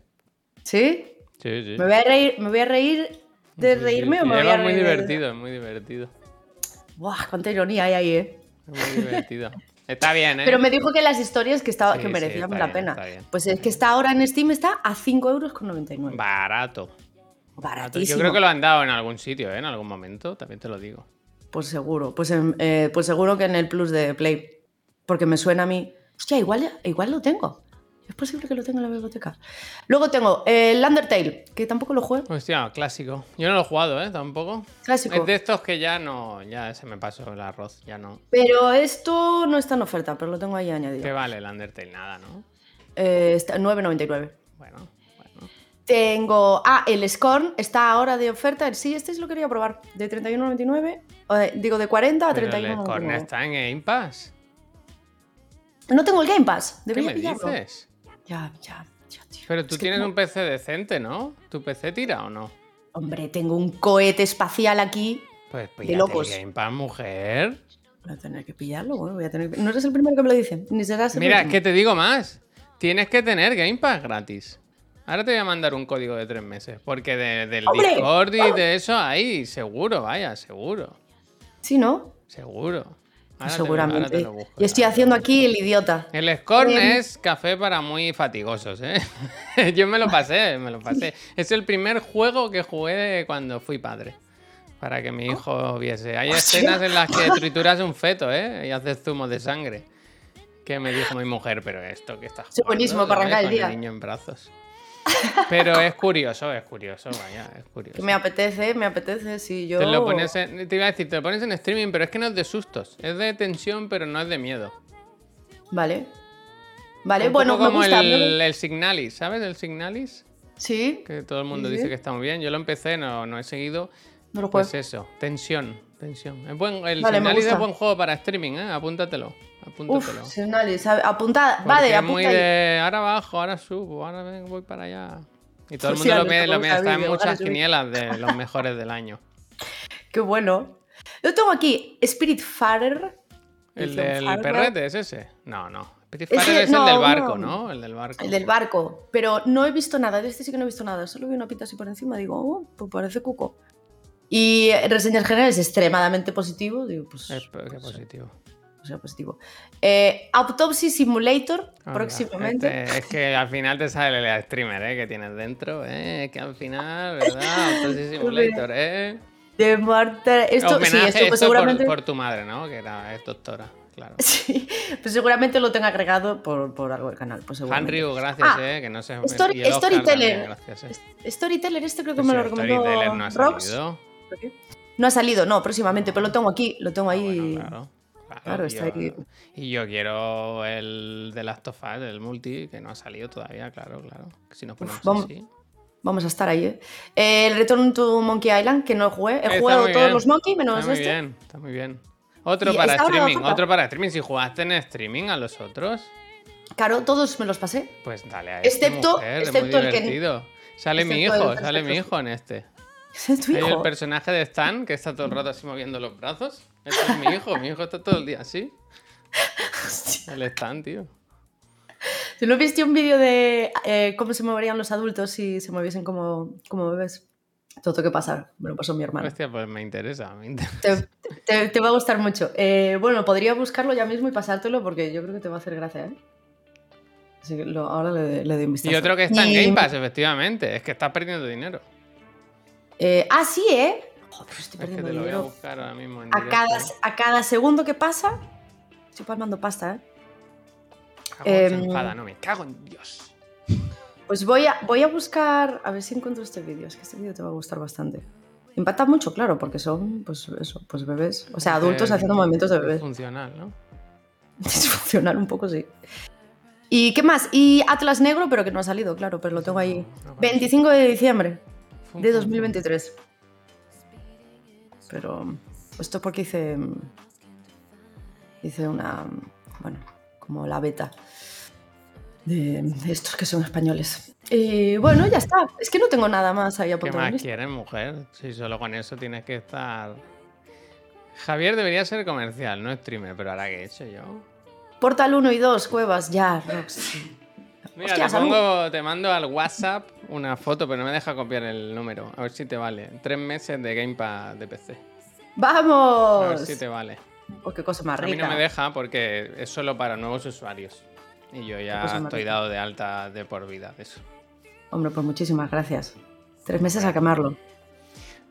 B: ¿Sí?
A: Sí, sí.
B: ¿Me voy a reír, me voy a reír de reírme o me voy a reír?
A: muy
B: de-
A: divertido, es muy divertido.
B: Buah, cuánta ironía hay ahí, ¿eh?
A: Es muy divertido. Está bien, ¿eh?
B: Pero me dijo que las historias que, estaba,
A: Sí,
B: que merecían la
A: bien,
B: pena. Pues es que está ahora en Steam, está a 5,99 euros.
A: Barato. Barato.
B: Baratísimo.
A: Yo creo que lo han dado en algún sitio, ¿eh? En algún momento, también te lo digo.
B: Pues seguro, pues, en- eh, pues seguro que en el Plus de Play. Porque me suena a mí. Hostia, igual, igual lo tengo. Es posible que lo tenga en la biblioteca. Luego tengo eh, el Undertale, que tampoco lo juego.
A: Hostia, clásico. Yo no lo he jugado, ¿eh? Tampoco.
B: Clásico.
A: Es de estos que ya no, ya se me pasó el arroz, ya no.
B: Pero esto no está en oferta, pero lo tengo ahí añadido.
A: ¿Qué vale el Undertale? Nada, ¿no?
B: Eh, está en 9,99.
A: Bueno, bueno.
B: Tengo. Ah, el Scorn está ahora de oferta. Sí, este sí lo quería probar. De 31,99. eh, Digo, de 40 a
A: Pero el
B: 31,99.
A: Scorn está en Game Pass.
B: No tengo el Game Pass.
A: ¿Qué
B: Debería
A: me
B: pillarlo.
A: dices?
B: Ya, ya, ya, tío.
A: Pero tú
B: Es
A: tienes un PC decente, ¿no? ¿Tu PC tira o no?
B: Hombre, tengo un cohete espacial aquí.
A: Pues
B: De
A: píllate
B: locos.
A: el Game Pass, mujer.
B: Voy a tener que pillarlo, voy a tener que- No eres el primero que me lo dice, ni serás el
A: Mira,
B: último.
A: que te digo más. Tienes que tener Game Pass gratis. Ahora te voy a mandar un código de tres meses. Porque de- del
B: ¡Hombre!
A: Discord y de eso ahí, seguro, vaya, seguro.
B: Sí, ¿no?
A: Seguro. Ahora
B: Seguramente.
A: te busco,
B: estoy haciendo aquí el idiota.
A: El Scorn es café para muy fatigosos, ¿eh? Yo me lo pasé, me lo pasé. Es el primer juego que jugué cuando fui padre. Para que mi hijo viese. Hay escenas en las que trituras un feto, ¿eh? Y haces zumo de sangre. Que me dijo mi mujer, pero esto que estás
B: Sí, buenísimo para arrancar el día.
A: niño en brazos. Pero es curioso, es curioso, vaya, es curioso.
B: Me apetece, me apetece, si yo...
A: Te lo pones en, te iba a decir, te lo pones en streaming, pero es que no es de sustos. Es de tensión, pero no es de miedo.
B: Vale. Vale,
A: Un
B: bueno,
A: poco
B: me
A: como
B: gusta.
A: el, el Signalis, ¿sabes? El Signalis.
B: Sí,
A: Que todo el mundo
B: Sí.
A: dice que está muy bien. Yo lo empecé, no, no he seguido.
B: no lo juego.
A: Pues eso, tensión, tensión. Es buen, el
B: Vale,
A: Signalis es buen juego para streaming, ¿eh? Apúntatelo. Apúntatelo.
B: Uf, Signali, sabe- apuntada.
A: Porque
B: Vale,
A: es muy de ahora bajo, ahora subo, ahora voy para allá. Y todo el mundo lo
B: como
A: lo está en muchas quinielas de los mejores del año.
B: Qué bueno. Yo tengo aquí Spiritfarer.
A: ¿El del
B: Farmer.
A: perrete es ese? No, no. Petit
B: Ese-
A: Farer es
B: no,
A: el del barco,
B: no.
A: ¿no? El del barco.
B: El del barco. Pero no he visto nada. De este sí que no he visto nada. Solo vi una pita así por encima. Digo, oh, pues parece cuco. Y eh, reseñas generales extremadamente positivo. Digo, pues.
A: Es, qué positivo.
B: O sea, positivo. Eh, Autopsy Simulator, próximamente.
A: este- es que al final te sale el streamer ¿eh? que tienes dentro. ¿eh? Que al final, ¿verdad? Autopsy Simulator, ¿eh?
B: De muerte. Esto, sí, esto pues
A: esto
B: seguramente.
A: por, por tu madre, ¿no? Que era es doctora, claro.
B: Sí, pues seguramente lo tenga agregado por, por algo del canal. Pues seguramente.
A: Hanryu, gracias,
B: Ah,
A: ¿eh? Que no se
B: Story- Storyteller.
A: gracias, ¿eh?
B: Storyteller, este creo que
A: Pues
B: me lo recomendó
A: Storyteller no ha
B: Rox.
A: salido.
B: No ha salido, no, próximamente, pero lo tengo aquí, lo tengo
A: Ah,
B: ahí.
A: bueno, claro. Claro,
B: está ahí.
A: Y yo quiero el de Last of Us, el multi, que no ha salido todavía, claro, claro. Si nos ponemos
B: vamos-
A: así.
B: Vamos a estar ahí, ¿eh? Eh, El Return to Monkey Island, que no jugué. He jugado todos
A: bien,
B: los Monkey, menos
A: Está muy
B: este.
A: bien, está muy bien. Otro
B: Y
A: para streaming, otro para streaming. Si jugaste en streaming a los otros,
B: Claro, todos me los pasé.
A: pues dale a este,
B: Excepto-
A: mujer,
B: excepto
A: muy
B: el que-.
A: Sale mi hijo, sale mi hijo en este.
B: ¿Es tu
A: Hay el
B: hijo?
A: personaje de Stan que está todo el rato así moviendo los brazos. Ese es mi hijo, mi hijo está todo el día así. El Stan, tío.
B: ¿Tú no viste un vídeo de eh, cómo se moverían los adultos si se moviesen como, como bebés? Todo que pasar. Me lo pasó mi hermano.
A: Hostia, pues me interesa, me interesa.
B: Te, te- te va a gustar mucho. Eh, bueno, podría buscarlo ya mismo y pasártelo porque yo creo que te va a hacer gracia, ¿eh? Así que lo- ahora le, le doy un vistazo.
A: Y otro que está en Game Pass, efectivamente. Es que estás perdiendo dinero.
B: eh, ah, sí, ¿eh? Joder, estoy
A: Es que
B: perdiendo
A: lo voy a
B: dinero.
A: buscar ahora mismo en
B: A
A: directo.
B: cada, a cada segundo que pasa, estoy palmando pasta, ¿eh?
A: Se
B: em,
A: enfada, no me cago en Dios.
B: Pues voy a, voy a buscar, a ver si encuentro este vídeo. Es que este vídeo te va a gustar bastante. Impacta mucho, claro, porque son, pues eso, pues bebés. O sea, adultos
A: Eh,
B: haciendo movimientos de bebés.
A: Funcional, ¿no?
B: Disfuncional un poco, sí. ¿Y qué más? Y Atlas Negro, pero que no ha salido, claro, pero lo tengo ahí.
A: No, no,
B: 25 de diciembre de
A: fum,
B: 2023. Pero esto es porque hice. Hice una. Bueno, como la beta de de estos que son españoles. Y bueno, ya está. Es que no tengo nada más ahí
A: ¿Qué
B: apuntado. en
A: más quieres, mujer? Si solo con eso tienes que estar. Javier debería ser comercial, no streamer, pero ahora que he hecho yo.
B: Portal 1 y 2, cuevas, ya, Rox.
A: Mira,
B: Hostia,
A: te, pongo, te mando al WhatsApp una foto, pero no me deja copiar el número. A ver si te vale. Tres meses de Game Pass de PC. A ver
B: ¡Vamos!
A: si te vale.
B: Oh, qué cosa más
A: A mí
B: rica.
A: no me deja porque es solo para nuevos usuarios. Y yo ya estoy
B: rica.
A: dado de alta de por vida de eso.
B: Hombre, pues muchísimas gracias. Tres meses a quemarlo.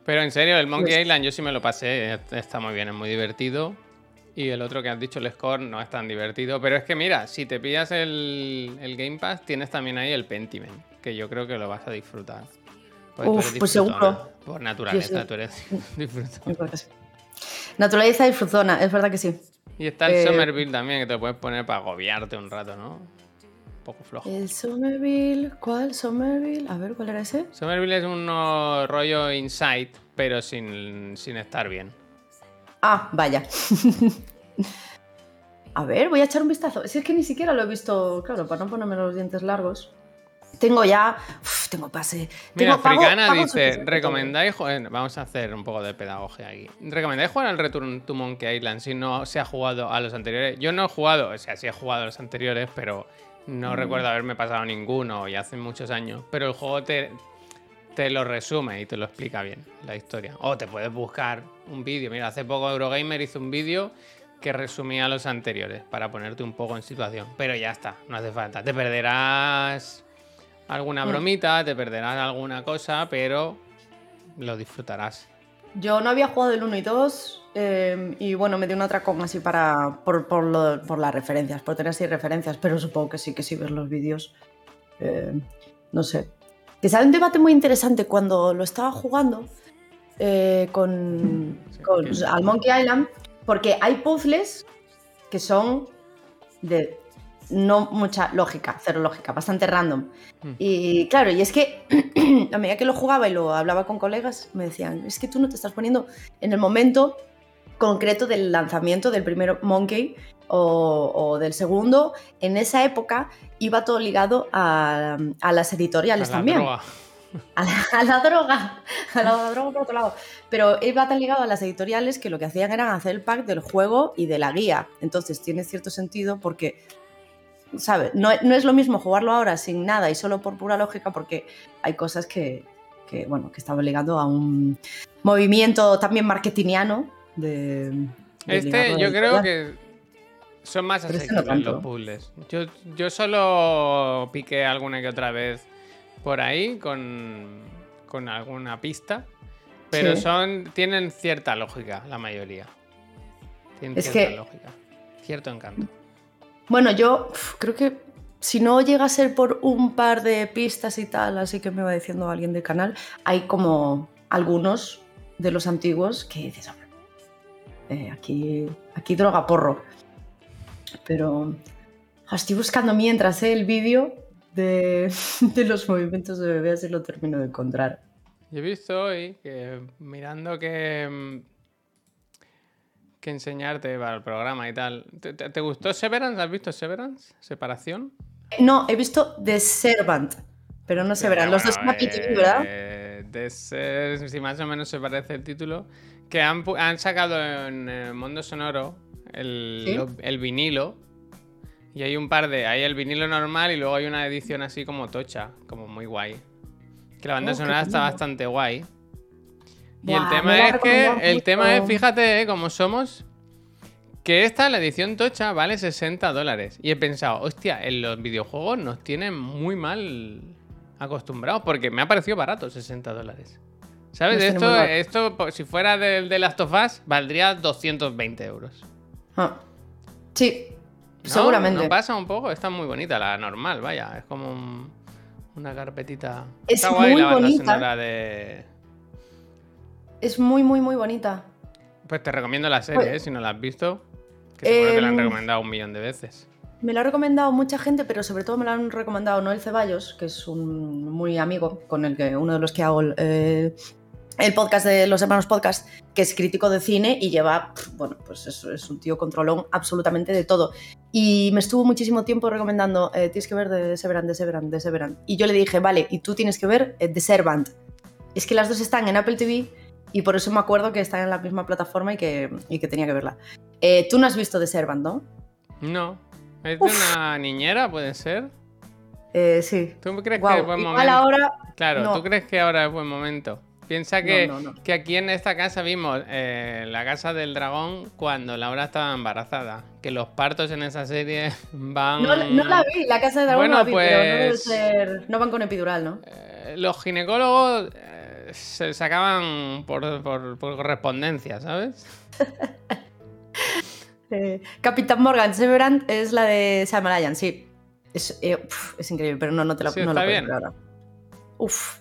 A: Pero en serio, el Monkey
B: Pues-
A: Island yo sí me lo pasé, est- está muy bien, es muy divertido. Y el otro que has dicho, el Score, no es tan divertido. Pero es que mira, si te pillas el, el Game Pass, tienes también ahí el Pentiment, que yo creo que lo vas a disfrutar. Tú
B: Uf, pues
A: disfrutona.
B: seguro.
A: Por naturaleza,
B: sí.
A: tú eres disfrutona.
B: Naturaleza y fruzona, es verdad que sí.
A: Y está el
B: Eh,
A: Somerville también, que te puedes poner para agobiarte un rato, ¿no? Un poco flojo.
B: El Somerville, ¿cuál? Somerville, a ver, ¿cuál era ese?
A: Somerville es un rollo Insight, pero sin, sin estar bien.
B: Ah, vaya. a ver, voy a echar un vistazo. Si es que ni siquiera lo he visto, claro, para no ponerme los dientes largos. Tengo ya. Uf, tengo pase.
A: Mira,
B: tengo,
A: Fricana
B: pago
A: dice, ¿recomendáis jugar? Vamos a hacer un poco de pedagogía aquí. ¿Recomendáis jugar al Return to Monkey Island si no se ha jugado a los anteriores? Yo no he jugado, o sea, sí he jugado a los anteriores, pero
B: Mm.
A: no recuerdo haberme pasado ninguno y hace muchos años. Pero el juego te, te lo resume y te lo explica bien, la historia. O te puedes buscar un vídeo. Mira, hace poco Eurogamer hizo un vídeo que resumía los anteriores para ponerte un poco en situación. Pero ya está, no hace falta. Te perderás alguna
B: Mm.
A: bromita, te perderás alguna cosa, pero lo disfrutarás.
B: Yo no había jugado el 1 y 2 eh, y bueno, me dio un atracón así para, por, por, lo- por las referencias, por tener así referencias, pero supongo que sí, que sí ves los vídeos. eh, no sé. Que sale un debate muy interesante cuando lo estaba jugando eh, con, con- al Monkey Island, porque hay puzzles que son de no mucha lógica, cero lógica, bastante random.
A: Hmm.
B: Y claro, y es que a medida que lo jugaba y lo hablaba con colegas, me decían, es que tú no te estás poniendo en el momento concreto del lanzamiento del primer Monkey o, o del segundo. En esa época iba todo ligado a, a las
A: A
B: editoriales
A: la
B: también.
A: droga.
B: A la, a la droga, a la droga por otro lado. Pero iba tan ligado a las editoriales que lo que hacían era hacer el pack del juego y de la guía. Entonces tiene cierto sentido porque, ¿sabes? No, no es lo mismo jugarlo ahora sin nada y solo por pura lógica porque hay cosas que, que, bueno, que estaban ligando a un movimiento también marketingiano de... de
A: Este, yo creo que Son más asequibles los puzzles. Yo, yo solo piqué alguna que otra vez por ahí con, con alguna pista. Pero
B: Sí.
A: son tienen cierta lógica, la mayoría. Tienen
B: Es
A: cierta
B: que-
A: lógica. Cierto encanto.
B: Bueno, yo uf, creo que si no llega a ser por un par de pistas y tal, así que me va diciendo alguien del canal, hay como algunos de los antiguos que dices, "Hombre, eh, aquí, aquí droga porro. Pero estoy buscando mientras eh, el vídeo de, de los movimientos de bebé, así lo termino de encontrar.
A: Yo he visto hoy que mirando que, mm, que enseñarte para el programa y tal. ¿Te, te- te gustó Severance? ¿Has visto Severance? ¿Separación?
B: No, he visto The Servant, pero no se verán. Los dos
A: Bueno,
B: ¿verdad?
A: eh, de ser, si más o menos se parece el título, que han, han sacado en eh, Mundo Sonoro el,
B: ¿Sí?
A: lo- el vinilo. Y hay un par de. Hay el vinilo normal y luego hay una edición así como tocha, como muy guay. Que la banda
B: Oh,
A: sonora está bastante guay. Y el tema es que, el tema es, fíjate, eh, cómo somos, que esta, la edición tocha, vale 60 dólares. Y he pensado, hostia, en los videojuegos nos tienen muy mal acostumbrados, porque me ha parecido barato 60 dólares. ¿Sabes? Esto, esto, si fuera del de Last of Us, valdría 220 euros.
B: Ah. Sí,
A: ¿No?
B: seguramente.
A: ¿No pasa un poco? Está muy bonita, la normal, vaya. Es como un- una carpetita.
B: Es
A: Está guay
B: muy
A: la banda
B: bonita.
A: sonora de...
B: Es muy, muy, muy bonita.
A: Pues te recomiendo la serie,
B: Pues-
A: ¿eh? si no la has visto. Que seguro que la han
B: Em,
A: recomendado un millón de veces.
B: Me lo ha recomendado mucha gente, pero sobre todo me lo han recomendado Noel Ceballos, que es un muy amigo con el que uno de los que hago el, eh, el podcast de los hermanos podcast, que es crítico de cine y lleva, bueno, pues es, es un tío controlón absolutamente de todo. Y me estuvo muchísimo tiempo recomendando, eh, tienes que ver de Severan, de Severan, de Severan. Y yo le dije, vale, y tú tienes que ver eh, The Servant. Es que las dos están en Apple TV y por eso me acuerdo que están en la misma plataforma y que, y que tenía que verla. Eh, tú no has visto The Servant, ¿no?
A: No. ¿Es de una niñera, puede ser?
B: Eh, sí.
A: ¿Tú crees
B: Guau,
A: que es buen
B: igual
A: momento?
B: ahora
A: Claro,
B: no.
A: ¿tú crees que ahora es buen momento? Piensa que,
B: No, no, no.
A: que aquí en esta casa vimos eh, la casa del dragón cuando Laura estaba embarazada. Que los partos en esa serie van.
B: No, no la vi, la casa de dragón
A: Bueno,
B: no la vi, pero no debe
A: pues-
B: ser. No van con epidural, ¿no?
A: Eh, los ginecólogos eh, se sacaban por, por- por correspondencia, ¿sabes?
B: Eh, Capitán Morgan Severant es la de Sam Ryan, sí. Es, eh, uf, es increíble, pero no, no te la,
A: Sí,
B: no la ver ahora. Uf.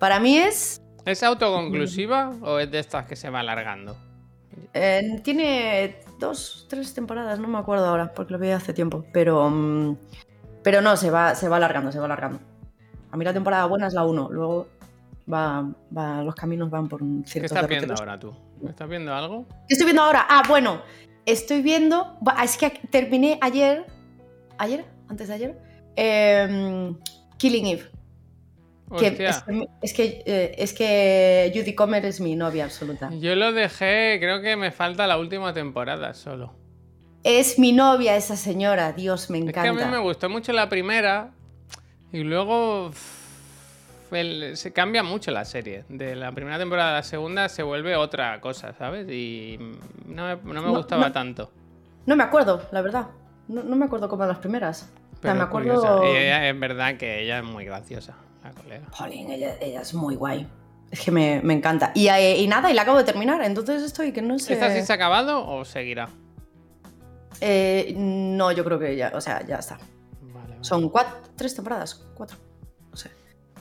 B: Para mí es.
A: ¿Es autoconclusiva o es de estas que se va alargando?
B: eh, tiene dos, tres temporadas, no me acuerdo ahora, porque lo vi hace tiempo. Pero. mm, pero no, se va, se va alargando, se va alargando. A mí la temporada buena es la 1, luego va, va- los caminos van por un
A: ¿Qué
B: ciertos
A: estás viendo ahora tú? ¿Estás viendo algo?
B: ¿Qué estoy viendo ahora? Ah, bueno, estoy viendo. Es que terminé ayer. ¿Ayer? ¿Antes de ayer? Em, Killing Eve. Que es, que, es, que, eh, es que Judy Comer es mi novia absoluta.
A: Yo lo dejé, creo que me falta la última temporada solo.
B: Es mi novia esa señora, Dios, me
A: Es que
B: encanta.
A: a mí me gustó mucho la primera y luego el- se cambia mucho la serie. De la primera temporada a la segunda se vuelve otra cosa, ¿sabes? Y no me, no me
B: No,
A: gustaba
B: no.
A: tanto.
B: No me acuerdo, la verdad. No, no me acuerdo como las primeras. O sea,
A: Pero
B: me acuerdo.
A: ella- es verdad que ella es muy graciosa, la colega.
B: Jolín, ella, ella es muy guay. Es que me, me encanta. Y, eh, y nada, y la acabo de terminar, entonces estoy que no sé.
A: ¿Esta sí se ha acabado o seguirá?
B: Eh, no, yo creo que ya, o sea, ya está.
A: Vale, vale.
B: Son cuatro, tres temporadas, cuatro. No sé.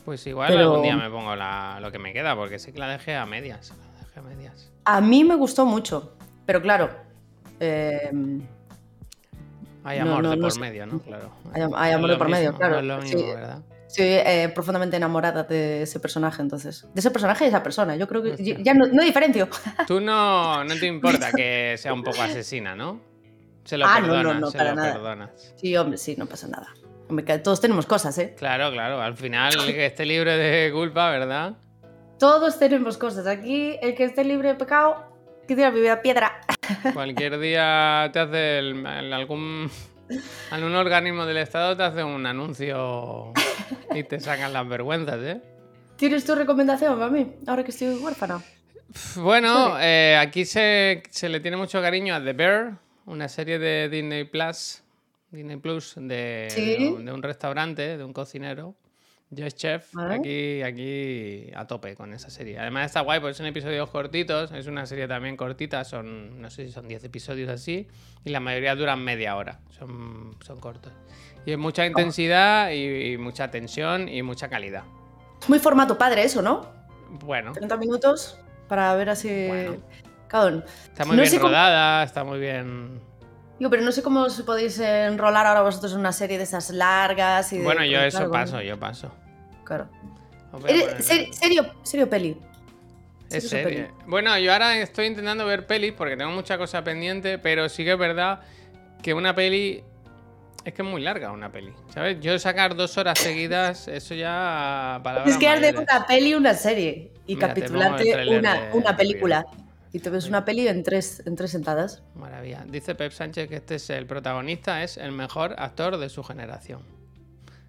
A: Pues igual
B: Pero-
A: algún día me pongo la- lo que me queda, porque sé que la dejé a medias. La dejé a medias.
B: A mí me gustó mucho, pero claro, eh,
A: Hay amor
B: no,
A: de por medio, ¿no? Claro.
B: Hay amor de por medio, claro.
A: No es lo mismo,
B: Sí.
A: ¿verdad?
B: Estoy eh, profundamente enamorada de ese personaje, entonces. De ese personaje y esa persona. Yo creo que ya no, no diferencio.
A: Tú no, no te importa que sea un poco asesina, ¿no? Se lo
B: Ah, no, no,
A: perdonas,
B: no,
A: se
B: para
A: lo
B: nada.
A: perdonas.
B: Sí, hombre, sí, no pasa nada. Hombre, todos tenemos cosas, ¿eh?
A: Claro, claro. Al final, el que esté libre de culpa, ¿verdad?
B: Todos tenemos cosas. Aquí, el que esté libre de pecado, que tira mi vida piedra.
A: Cualquier día te hace el- el- algún. Algún organismo del Estado te hace un anuncio y te sacan las vergüenzas, ¿eh?
B: ¿Tienes tu recomendación para mí? Ahora que estoy huérfana.
A: Bueno, eh, aquí se, se le tiene mucho cariño a The Bear, una serie de Disney Plus, Disney Plus, de,
B: Sí.
A: de un- de un restaurante, de un cocinero. Yo es chef,
B: Vale.
A: aquí, aquí a tope con esa serie. Además está guay, porque son episodios cortitos, es una serie también cortita, son, no sé si son 10 episodios así, y la mayoría duran media hora, son, son cortos. Y es mucha intensidad y, y mucha tensión y mucha calidad.
B: Es muy formato padre eso, ¿no?
A: Bueno,
B: 30 minutos para ver así.
A: Bueno.
B: Cabrón.
A: está muy
B: No
A: bien
B: sé cómo-
A: rodada, está muy bien...
B: Digo, pero no sé cómo os podéis enrolar ahora vosotros en una serie de esas largas y de-
A: Bueno, yo eso
B: claro,
A: paso, yo paso.
B: Claro. Eres- ser- serio, serio peli.
A: Es
B: serio.
A: Bueno, yo ahora estoy intentando ver pelis porque tengo mucha cosa pendiente, pero sí que es verdad que una peli es que es muy larga una peli, ¿sabes? Yo sacar dos horas seguidas, eso ya palabras
B: Es que de una peli una serie y
A: Mira,
B: capitularte una, una película. Y te ves una peli en tres, en tres sentadas.
A: Maravilla. Dice Pep Sánchez que este es el protagonista, es el mejor actor de su generación.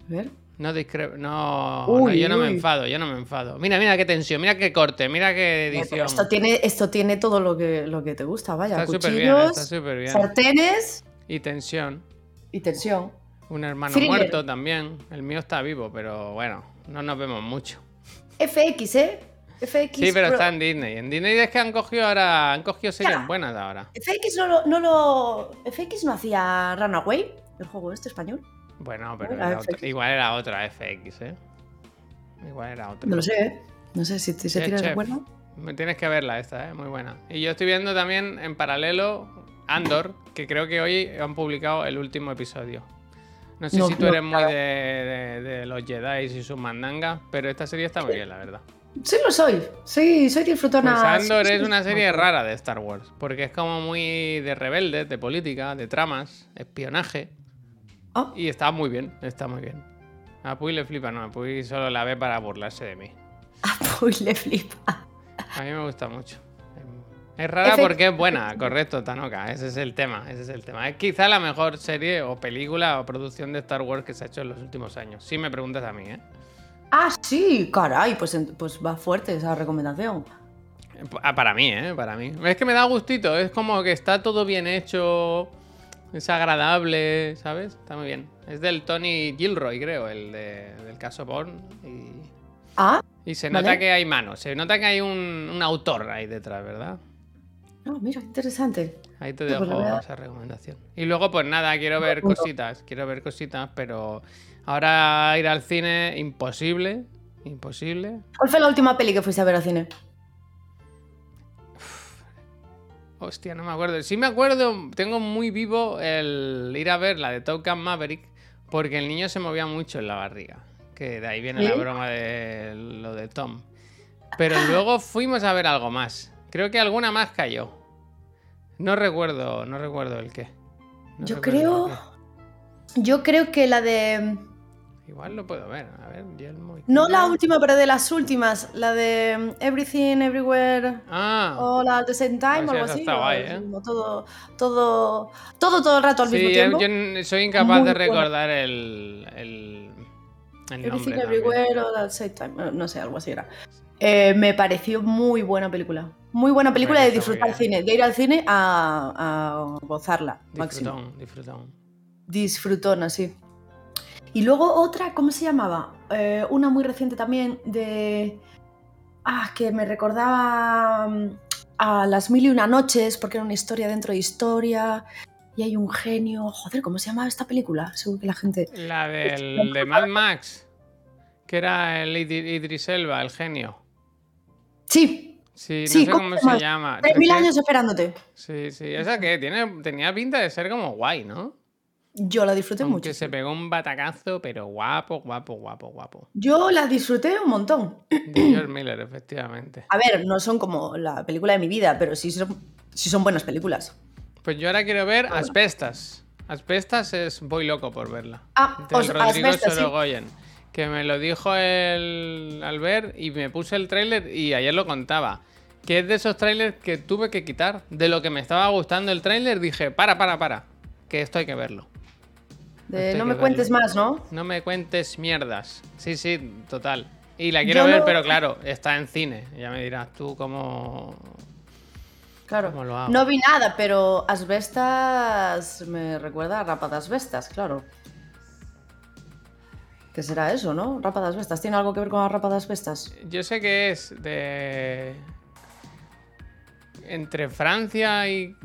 B: A ver.
A: No discre... No,
B: Uy,
A: no, yo no me enfado, yo no me enfado. Mira, mira qué tensión, mira qué corte, mira qué edición.
B: Esto tiene, esto tiene todo lo que, lo que te gusta, vaya.
A: Está súper
B: Cuchillos,
A: bien, está súper bien.
B: sartenes
A: Y tensión.
B: y tensión.
A: Un hermano
B: Thriller.
A: muerto también. El mío está vivo, pero bueno, no nos vemos mucho.
B: FX, ¿eh? FX.
A: Sí, pero
B: Pro-
A: está en Disney. En Disney es que han cogido ahora, han cogido series buenas ahora.
B: FX no lo, no lo. FX no hacía Runaway, el juego este español.
A: Bueno, pero
B: Era
A: otra- igual era otra FX, ¿eh? Igual era otra.
B: No lo sé, ¿eh? No sé si te- se
A: Sí,
B: tira de acuerdo.
A: Me Tienes que verla esta, ¿eh? Muy buena. Y yo estoy viendo también en paralelo Andor, que creo que hoy han publicado el último episodio. No sé
B: No,
A: si tú
B: no,
A: eres muy de, de- de los Jedi y sus mandangas, pero esta serie está muy bien, la verdad.
B: Sí, lo soy. Sí, soy disfrutona.
A: Pues Andor
B: Sí, sí,
A: es una serie rara de Star Wars, porque es como muy de rebeldes, de política, de tramas, espionaje,
B: Ah,
A: y está muy bien, está muy bien. A Puy le flipa, no, a Puy solo la ve para burlarse de mí.
B: uy, le flipa.
A: A mí me gusta mucho. Es rara
B: Efect-
A: porque es buena, correcto, Tanoka, ese es el tema, ese es el tema. Es quizá la mejor serie o película o producción de Star Wars que se ha hecho en los últimos años, si me preguntas a mí, ¿eh?
B: Ah, sí, caray, pues, pues va fuerte esa recomendación.
A: Ah, Para mí, ¿eh? Para mí. Es que me da gustito, es como que está todo bien hecho, es agradable, ¿sabes? Está muy bien. Es del Tony Gilroy, creo, el de- del caso Bourne. Y,
B: Ah,
A: y se
B: Vale.
A: nota que hay manos, se nota que hay un, un autor ahí detrás, ¿verdad?
B: no, mira, interesante.
A: Ahí te
B: Pues
A: dejo esa recomendación. Y luego, pues nada, quiero ver cositas, quiero ver cositas, pero ahora ir al cine, imposible, imposible.
B: ¿Cuál fue la última peli que fuiste a ver al cine?
A: Hostia, no me acuerdo. Sí me acuerdo, tengo muy vivo el ir a ver la de Top Gun Maverick, porque el niño se movía mucho en la barriga. Que de ahí viene la broma de lo de Tom. Pero luego fuimos a ver algo más. Creo que alguna más cayó. No recuerdo, no recuerdo el qué. No
B: Yo creo. Yo creo que la de.
A: Igual lo puedo ver. A ver, Yelmo
B: No la última, pero de las últimas. La de Everything, Everywhere.
A: Ah,
B: All at the same time,
A: sí,
B: o algo así.
A: está guay, ¿eh?
B: todo, todo, todo, todo el rato al mismo
A: sí,
B: tiempo.
A: yo soy incapaz
B: Muy
A: de recordar el, el, el
B: Everything,
A: nombre.
B: Everywhere, all at the same time. No, sé, algo así era. Eh, me pareció muy buena película. Muy buena película de disfrutar
A: bien.
B: cine, de ir al cine a, a gozarla. Máximo.
A: Disfrutón, disfrutón.
B: Disfrutón, así. Y luego otra, ¿cómo se llamaba? Eh, una muy reciente también de. Ah, que me recordaba mm, a las mil y una noches, porque era una historia dentro de historia. Y hay un genio. Joder, ¿cómo se llamaba esta película? Seguro que la gente.
A: La del de Mad Max, que era el Idris Elba, el genio.
B: Sí,
A: Sí, no
B: Sí,
A: sé
B: ¿cómo se llama? tres mil años esperándote.
A: Sí, sí. Esa que tiene, tenía pinta de ser como guay, ¿no?
B: Yo la disfruté
A: Aunque
B: mucho.
A: se pegó un batacazo, pero guapo, guapo, guapo, guapo.
B: Yo la disfruté un montón.
A: De George Miller, efectivamente.
B: A ver, no son como la película de mi vida, pero sí son, sí son buenas películas.
A: Pues yo ahora quiero ver Asbestas. Asbestas es voy loco por verla.
B: Ah,
A: Del
B: os-
A: Rodrigo
B: Asbestas, sí.
A: Sorogoyen. Que me lo dijo el al ver y me puse el tráiler y ayer lo contaba. Que es de esos trailers que tuve que quitar. De lo que me estaba gustando el tráiler dije, para, para, para. Que esto hay que verlo.
B: De, no me cuentes más, ¿no?
A: No me cuentes mierdas. Sí, sí, total. Y la quiero
B: Yo
A: ver,
B: no-
A: pero claro, está en cine. Ya me dirás tú cómo...
B: Claro.
A: ¿Cómo lo hago?
B: No vi nada, pero asbestas me recuerda a rapa de asbestas, claro. ¿Qué será eso, no? Rapa de asbestas. ¿Tiene algo que ver con la rapa de asbestas?
A: Yo sé que es de. Entre Francia y.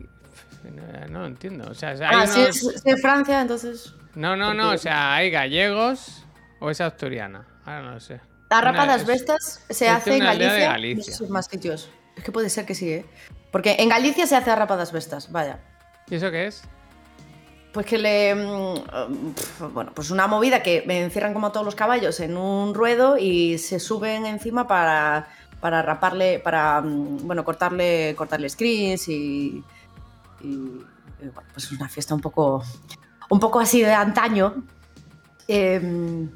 A: No, no entiendo. O sea, hay
B: Ah, si
A: unos-
B: es, si es Francia, entonces.
A: No, no, no. O sea, hay gallegos o es asturiana. Ahora no lo sé.
B: La rapa de asbestas se
A: es
B: hace en Galicia.
A: de Galicia.
B: No sé si más sitios. Es que puede ser que sí, ¿eh? Porque en Galicia se hace a rapa de asbestas, vaya.
A: ¿Y eso qué es?
B: Pues que le. mm, Bueno, pues una movida que me encierran como a todos los caballos en un ruedo y se suben encima para, para raparle, para, mm, bueno, cortarle, cortarle screens y. y- y, bueno, pues es una fiesta un poco. Un poco así de antaño. Em,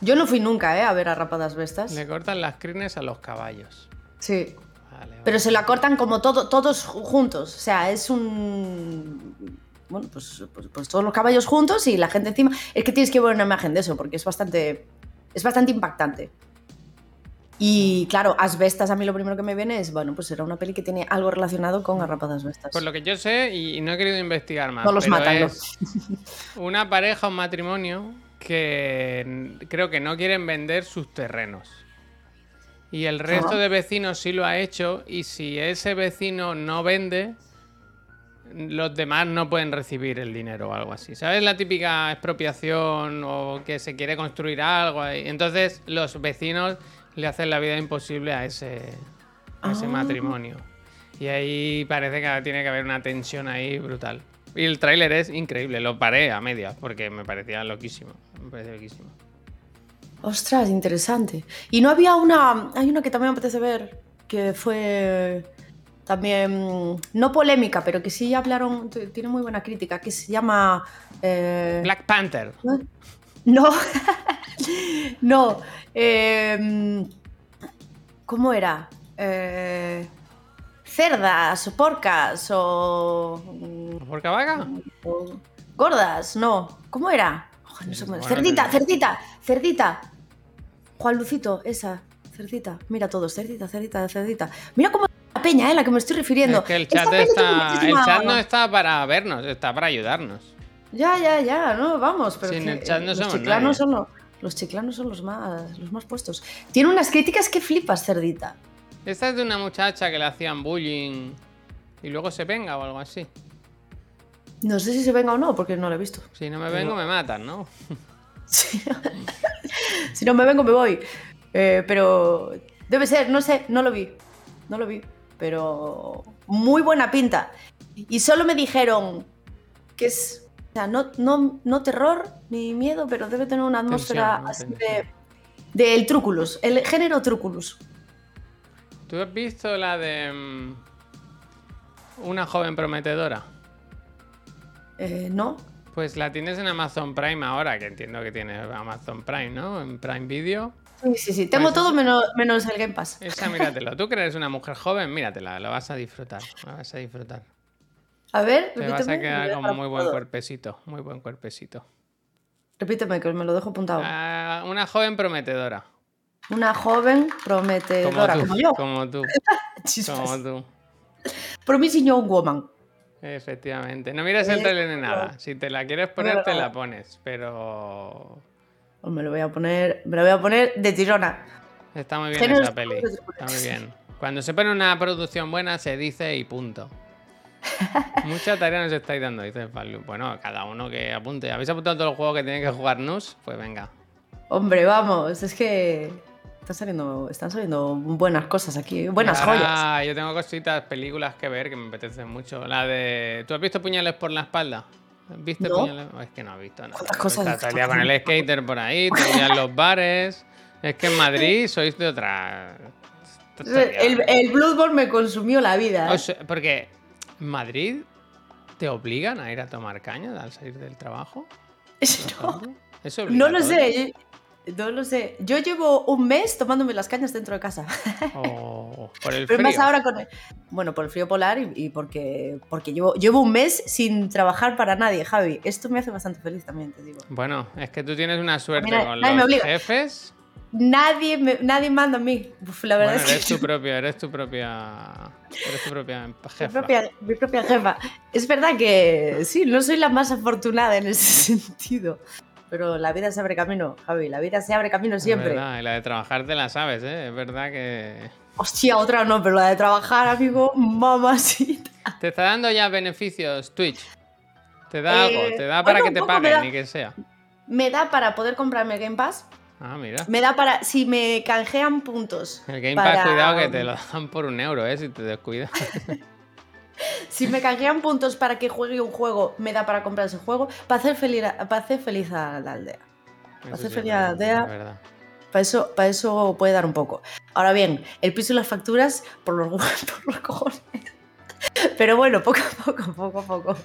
B: yo no fui nunca, ¿eh? A ver a rapadas bestas.
A: Le cortan las crines a los caballos.
B: Sí.
A: Vale, vale.
B: Pero se la cortan como todo, todos ju- juntos. O sea, es un. Bueno, pues, pues, pues todos los caballos juntos y la gente encima. Es que tienes que ver una imagen de eso, porque es bastante. Es bastante impactante. Y claro, Asbestas a mí lo primero que me viene es, bueno, pues era una peli que tiene algo relacionado con Arrapadas Asbestas.
A: Por lo que yo sé, y no he querido investigar más.
B: No los matan,
A: Una pareja, un matrimonio, que creo que no quieren vender sus terrenos. Y el resto de vecinos sí lo ha hecho. Y si ese vecino no vende, los demás no pueden recibir el dinero o algo así. ¿Sabes la típica expropiación o que se quiere construir algo ahí? Entonces los vecinos le hacen la vida imposible a ese, a ese
B: Ah.
A: matrimonio. Y ahí parece que tiene que haber una tensión ahí brutal. Y el tráiler es increíble, lo paré a medias porque me parecía loquísimo. Me parecía loquísimo.
B: Ostras, interesante. Y no había una. Hay una que también me apetece ver, que fue también. No polémica, pero que sí hablaron. Tiene muy buena crítica, que se llama. eh,
A: Black Panther.
B: No. No. eh, ¿Cómo era? Eh, cerdas o porcas o,
A: ¿Por vaga?
B: o gordas, no. ¿Cómo era? Ojo, no sé cómo era.
A: Bueno,
B: Cerdita,
A: no-
B: cerdita, cerdita. Juan Lucito, esa, cerdita. Mira todos, cerdita, cerdita, cerdita. Mira cómo la peña, eh, la que me estoy refiriendo.
A: Es que el chat, está, el chat no está para vernos, está para ayudarnos.
B: Ya, ya, ya, no, vamos, pero
A: Sin
B: que,
A: el chat no
B: los
A: somos
B: chiclanos
A: nadie.
B: son los, los chiclanos son los más, los más puestos. Tiene unas críticas que flipas, cerdita.
A: Esta es de una muchacha que le hacían bullying y luego se venga o algo así.
B: No sé si se venga o no, porque no lo he visto.
A: Si no me vengo, me matan, ¿no?
B: Sí. si no me vengo, me voy. Eh, pero debe ser, no sé, no lo vi. No lo vi. Pero muy buena pinta. Y solo me dijeron que es. O sea, no, no, no terror ni miedo, pero debe tener una atmósfera así
A: Tensión.
B: de. del trúculus, el género trúculus.
A: ¿Tú has visto la de mm, una joven prometedora?
B: Eh, no.
A: Pues la tienes en Amazon Prime ahora, que entiendo que tiene Amazon Prime, ¿no? En Prime Video.
B: Sí, sí, sí. Tengo
A: Pues-
B: todo menos, menos el Game Pass.
A: Esa míratelo. Tú que eres una mujer joven, míratela, lo vas a disfrutar. Lo vas a disfrutar.
B: A ver,
A: Te vas a
B: repíteme.
A: quedar con muy buen cuerpecito. Muy buen cuerpecito.
B: Repíteme, que me lo dejo apuntado.
A: Ah, una joven prometedora.
B: Una joven prometedora,
A: tú.
B: como yo.
A: Como tú. Como tú.
B: Promising Young Woman.
A: Efectivamente. No mires el
B: Eh,
A: trailer ni nada. Si te la quieres poner, te la pones. Pero.
B: Pues me lo voy a poner, me lo voy a poner de tirona.
A: Está muy bien esa peli. Está muy bien. Cuando se pone una producción buena, se dice y punto. Mucha tarea nos estáis dando, dice Fallu. Bueno, cada uno que apunte. ¿Habéis apuntado todos los juegos que tienen que jugar NUS? Pues venga.
B: Hombre, vamos, es que están saliendo, están saliendo buenas cosas aquí, buenas
A: ahora
B: joyas.
A: Yo tengo cositas, películas que ver que me apetecen mucho. La de. ¿Tú has visto Puñales por la espalda? ¿Viste
B: No.
A: puñales? Es que no has visto nada.
B: ¿Cuántas cosas?
A: Estás todo con el skater por ahí, día en los bares. Es que en Madrid sois de otra. El
B: El, Bloodborne me consumió la vida. ¿eh?
A: O sea, porque Madrid te obligan a ir a tomar caña al salir del trabajo.
B: no,
A: ¿Es
B: no lo sé, yo- no lo sé. Yo llevo un mes tomándome las cañas dentro de casa.
A: O por el
B: Pero más
A: frío.
B: ahora con el, bueno, por el frío polar y, y porque, porque llevo, llevo un mes sin trabajar para nadie, Javi. Esto me hace bastante feliz también, te digo.
A: Bueno, es que tú tienes una suerte
B: Mira,
A: con los jefes.
B: Nadie, me- nadie manda a mí. Uf, la verdad
A: Bueno,
B: es
A: eres
B: que
A: tu propio, eres tu propia. Eres tu propia
B: mi
A: jefa.
B: propia, mi propia jefa. Es verdad que sí, no soy la más afortunada en ese sentido. Pero la vida se abre camino, Javi. La vida se abre camino
A: Es
B: siempre.
A: verdad, y la de trabajar te la sabes, ¿eh? Es verdad que.
B: Hostia, otra no, pero la de trabajar, amigo, mamacita.
A: Te está dando ya beneficios Twitch. Te da
B: Eh,
A: algo, te da para
B: bueno,
A: que te paguen,
B: da.
A: ni que sea.
B: Me da para poder comprarme Game Pass.
A: Ah, mira.
B: Me da para. Si me canjean puntos.
A: El Game
B: para-
A: Pass, cuidado que te lo dan por un euro, ¿eh? Si te descuidas.
B: Si me canjean puntos para que juegue un juego, me da para comprar ese juego. Para hacer feliz a, para hacer feliz a la aldea.
A: Eso
B: Hace
A: sí,
B: feliz a la aldea. Para eso, para eso puede dar un poco. Ahora bien, el piso y las facturas por los, por los cojones. Pero bueno, poco a poco, poco a poco.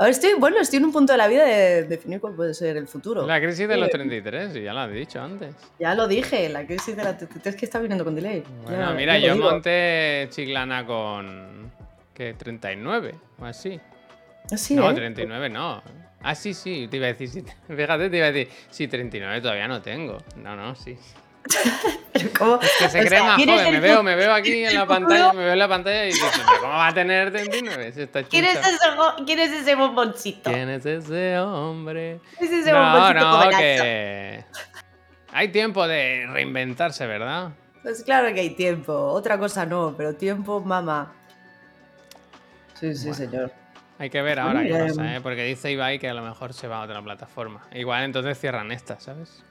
B: Ahora estoy, bueno, estoy en un punto de la vida de definir cuál puede ser el futuro.
A: La crisis de los
B: Eh,
A: 33, y ya lo has dicho antes.
B: Ya lo dije, la crisis de TTT es que está viniendo con delay.
A: Bueno,
B: Ya-
A: mira, yo
B: digo.
A: monté Chiclana con. ¿Qué? 39 o así.
B: Así,
A: no,
B: ¿eh?
A: 39 no. Ah, sí, sí, te iba a decir. sí, fíjate, te iba a decir. Sí, 39 todavía no tengo. No, no, sí. Que se cree
B: sea,
A: más
B: ¿quién es
A: joven. Me veo, me veo aquí en la pantalla, me veo en la pantalla y digo, "¿Pero ¿cómo va a tener 39? Si está
B: ¿Quién es
A: chucha".
B: ese, ¿Quién es ese bomboncito?
A: ¿Quién es ese hombre?
B: ¿Quién es ese
A: No,
B: bomboncito
A: no,
B: jovenazo?
A: que. Hay tiempo de reinventarse, ¿verdad?
B: Pues claro que hay tiempo. Otra cosa no, pero tiempo, mamá. Sí, sí,
A: Bueno.
B: señor.
A: Hay que ver ahora qué pasa, ¿eh? Porque dice Ibai que a lo mejor se va a otra plataforma. Igual entonces cierran esta, ¿sabes?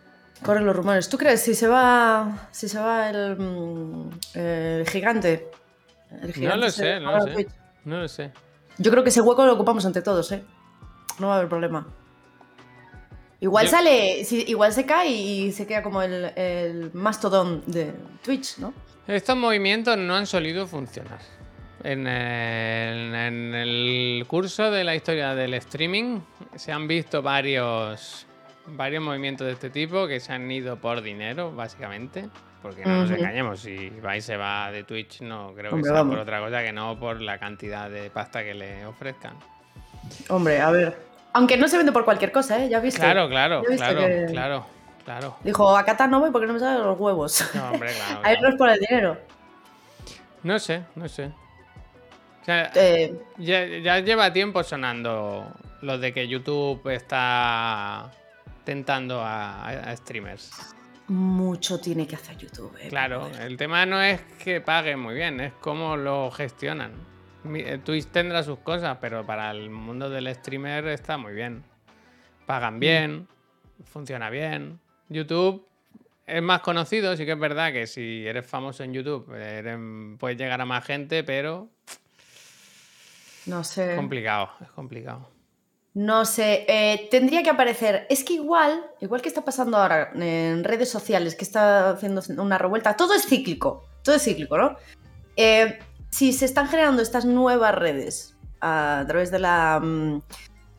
B: Corren los rumores. ¿Tú crees si se va, si se va el, mm, el gigante? El
A: No lo sé, no lo sé.
B: Twitch.
A: No lo sé.
B: Yo creo que ese hueco lo ocupamos entre todos, ¿eh? No va a haber problema. Igual
A: Yo-
B: sale, igual se cae y se queda como el, el mastodón de Twitch, ¿no?
A: Estos movimientos no han solido funcionar. En el, en el curso de la historia del streaming se han visto varios, varios movimientos de este tipo que se han ido por dinero, básicamente. Porque no nos engañemos, si Ibai se va de Twitch, no creo que sea
B: vamos.
A: por otra cosa que no por la cantidad de pasta que le ofrezcan.
B: Hombre, a ver. Aunque no se vende por cualquier cosa, ¿eh? Ya viste.
A: Claro, claro, claro,
B: que-
A: claro, claro.
B: Dijo, a Qatar no voy porque no me salen los huevos.
A: No, hombre, claro.
B: A es por el dinero.
A: No sé, no sé. O sea,
B: Eh,
A: Ya, ya lleva tiempo sonando lo de que YouTube está tentando a, streamers.
B: mucho tiene que hacer YouTube. eh,
A: Claro,
B: poder.
A: el tema no es que paguen muy bien, es cómo lo gestionan. Eh, Twitch tendrá sus cosas, pero para el mundo del streamer está muy bien. Pagan bien, funciona bien. YouTube es más conocido, sí que es verdad que si eres famoso en YouTube eres- puedes llegar a más gente, pero
B: No
A: es
B: sé.
A: complicado, es complicado.
B: No sé. eh, tendría que aparecer. Es que igual, igual que está pasando ahora en redes sociales, que está haciendo una revuelta. Todo es cíclico. Todo es cíclico, ¿no? Eh, si se están generando estas nuevas redes a través de la. mm,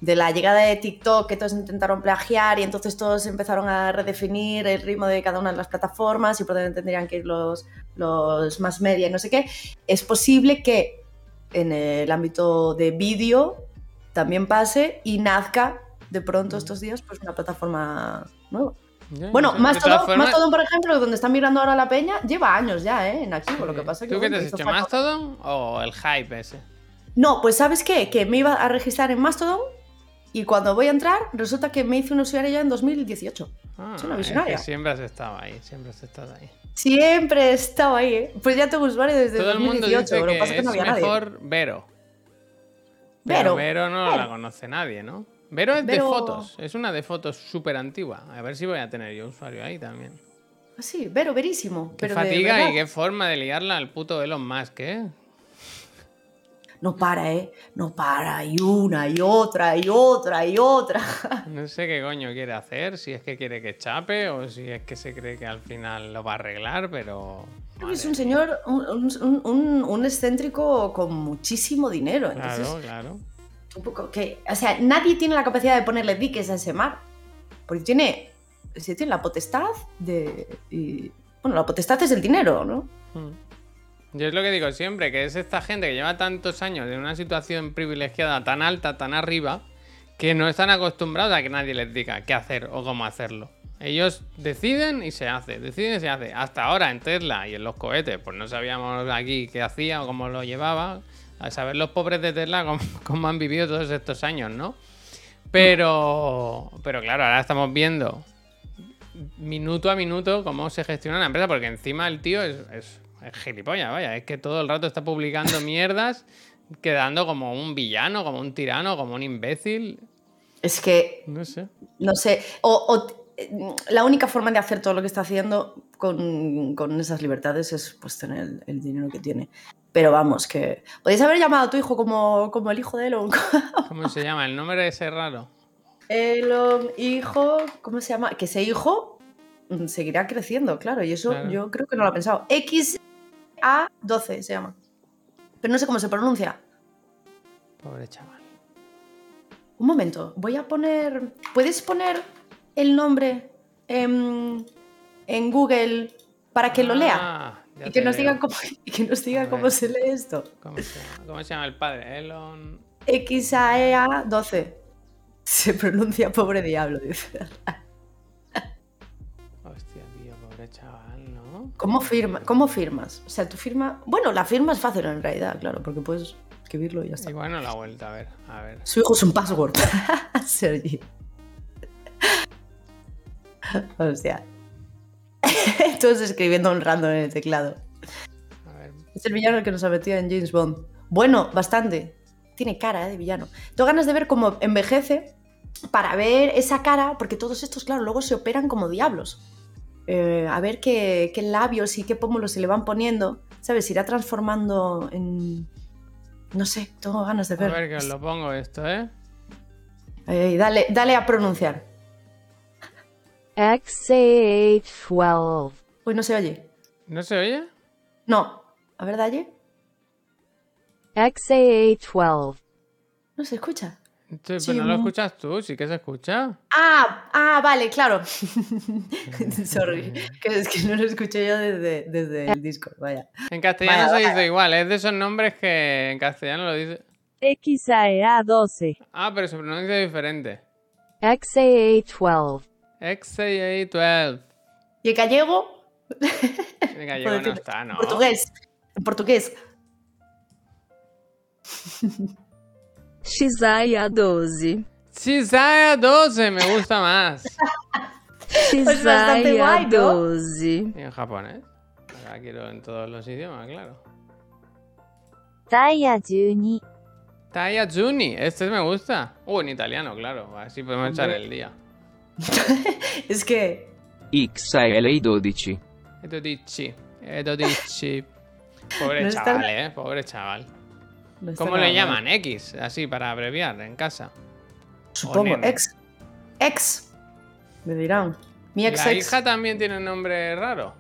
B: de la llegada de TikTok, que todos intentaron plagiar y entonces todos empezaron a redefinir el ritmo de cada una de las plataformas y por donde tendrían que ir los, los más media y no sé qué, es posible que en el ámbito de vídeo también pase y nazca de pronto estos días pues una plataforma nueva.
A: Ya,
B: Bueno,
A: no todas
B: Mastodon,
A: formas,
B: Mastodon, por ejemplo, donde están mirando ahora la peña, lleva años ya, ¿eh? En activo. Lo que pasa es que
A: ¿Tú qué te has hecho?
B: falta-
A: ¿Mastodon o el hype ese?
B: No, pues ¿sabes qué? Que me iba a registrar en Mastodon y cuando voy a entrar resulta que me hice un usuario ya en 2018.
A: Ah,
B: Es una
A: que
B: visionaria.
A: siempre has estado ahí, siempre has estado ahí.
B: Siempre he estado ahí, ¿eh? Pues ya tengo usuario desde
A: Todo el mundo
B: 2018,
A: dice
B: lo que
A: que,
B: pasa es que no
A: es
B: había nadie.
A: mejor Vero.
B: Vero.
A: Pero Vero no la conoce nadie, ¿no? Vero es de fotos, es una de fotos súper antigua. A ver si voy a tener yo usuario ahí también.
B: Ah, sí, vero, verísimo.
A: Qué
B: pero
A: fatiga y qué forma de liarla al puto Elon Musk, ¿eh?
B: No para, ¿eh? No para, y una, y otra, y otra, y otra.
A: No sé qué coño quiere hacer, si es que quiere que chape o si es que se cree que al final lo va a arreglar, pero...
B: Es un señor, un, un- un- un excéntrico con muchísimo dinero. Entonces,
A: Claro, claro.
B: un poco que, o sea, nadie tiene la capacidad de ponerle diques a ese mar. Porque tiene, sí, tiene la potestad de... y- bueno, la potestad es el dinero, ¿no?
A: Mm. Yo es lo que digo siempre, que es esta gente que lleva tantos años en una situación privilegiada tan alta, tan arriba, que no están acostumbrados a que nadie les diga qué hacer o cómo hacerlo. Ellos deciden y se hace, deciden y se hace. Hasta ahora en Tesla y en los cohetes, pues no sabíamos aquí qué hacía o cómo lo llevaba. A saber los pobres de Tesla cómo, cómo han vivido todos estos años, ¿no? Pero, pero claro, ahora estamos viendo minuto a minuto cómo se gestiona la empresa, porque encima el tío es, es, es gilipollas, vaya, es que todo el rato está publicando mierdas, quedando como un villano, como un tirano, como un imbécil.
B: Es que,
A: No sé.
B: no sé, o, o, la única forma de hacer todo lo que está haciendo con, con esas libertades es pues tener el, el dinero que tiene. Pero vamos, que... Podéis haber llamado a tu hijo como, como el hijo de Elon.
A: ¿Cómo se llama? El nombre ese raro.
B: Elon, hijo, ¿cómo se llama? Que ese hijo mm, seguirá creciendo, claro, y eso
A: Claro.
B: yo creo que no lo ha pensado. XA12 se llama. Pero no sé cómo se pronuncia.
A: Pobre chaval.
B: Un momento, voy a poner. ¿Puedes poner el nombre en, en Google para que lo lea?
A: Ah, ya
B: Y que nos digan cómo, y que nos digan cómo se lee esto.
A: ¿Cómo se, llama? ¿Cómo se llama el padre? Elon.
B: XAEA12. Se pronuncia pobre diablo, dice.
A: Hostia, tío, pobre chaval, ¿no?
B: ¿Cómo, firma, ¿Cómo firmas? O sea, tu firma. Bueno, la firma es fácil en realidad, claro, porque puedes escribirlo y ya está.
A: Igual no la vuelta, a ver, a ver.
B: Su hijo es un password. Sergi. Hostia. Todos escribiendo un random en el teclado.
A: A ver.
B: Es el villano el que nos ha metido en James Bond. Bueno, bastante. Tiene cara ¿eh? de villano. Tengo ganas de ver cómo envejece para ver esa cara, porque todos estos, claro, luego se operan como diablos. Eh, a ver qué, qué labios y qué pómulos se le van poniendo. ¿Sabes? Se irá transformando en. No sé, tengo ganas de
A: A
B: ver.
A: ver que os lo pongo esto, ¿eh?
B: Ey, dale, dale a pronunciar.
C: XAH12.
B: Uy, no se oye.
A: ¿No se oye?
B: No. A ver, Dalle.
C: XAH12.
B: No se escucha. Sí,
A: pero no lo escuchas tú, sí que se escucha.
B: Ah, ah, vale, claro. Sorry. Que es que no lo escuché yo desde, desde el Discord, vaya.
A: En castellano
B: Vaya,
A: se
B: vaya.
A: dice igual, es de esos nombres que en castellano lo dice.
C: XAEA12.
A: Ah, pero se pronuncia diferente.
C: XAH12.
A: XAA12.
B: ¿Y el gallego?
A: En gallego no está, ¿no?
B: En portugués. En portugués.
C: XAEA12.
A: Chisaya 12 me gusta más.
B: Pues bastante guay, ¿no?
C: XAEA12.
A: Y en japonés. Ahora quiero en todos los idiomas, claro.
C: Taya 12.
A: Taya Juni, este me gusta. Uh, en italiano, claro. Así podemos echar el día.
B: Es que.
D: XALA12.
A: Esto dici. Esto dici. Pobre
B: No está-
A: chaval, eh. Pobre chaval.
B: no
A: ¿Cómo le
B: mal.
A: llaman? X, así para abreviar en casa.
B: Supongo. Ex. Ex. Me dirán. Mi ex
A: La
B: ex.
A: hija también tiene un nombre raro.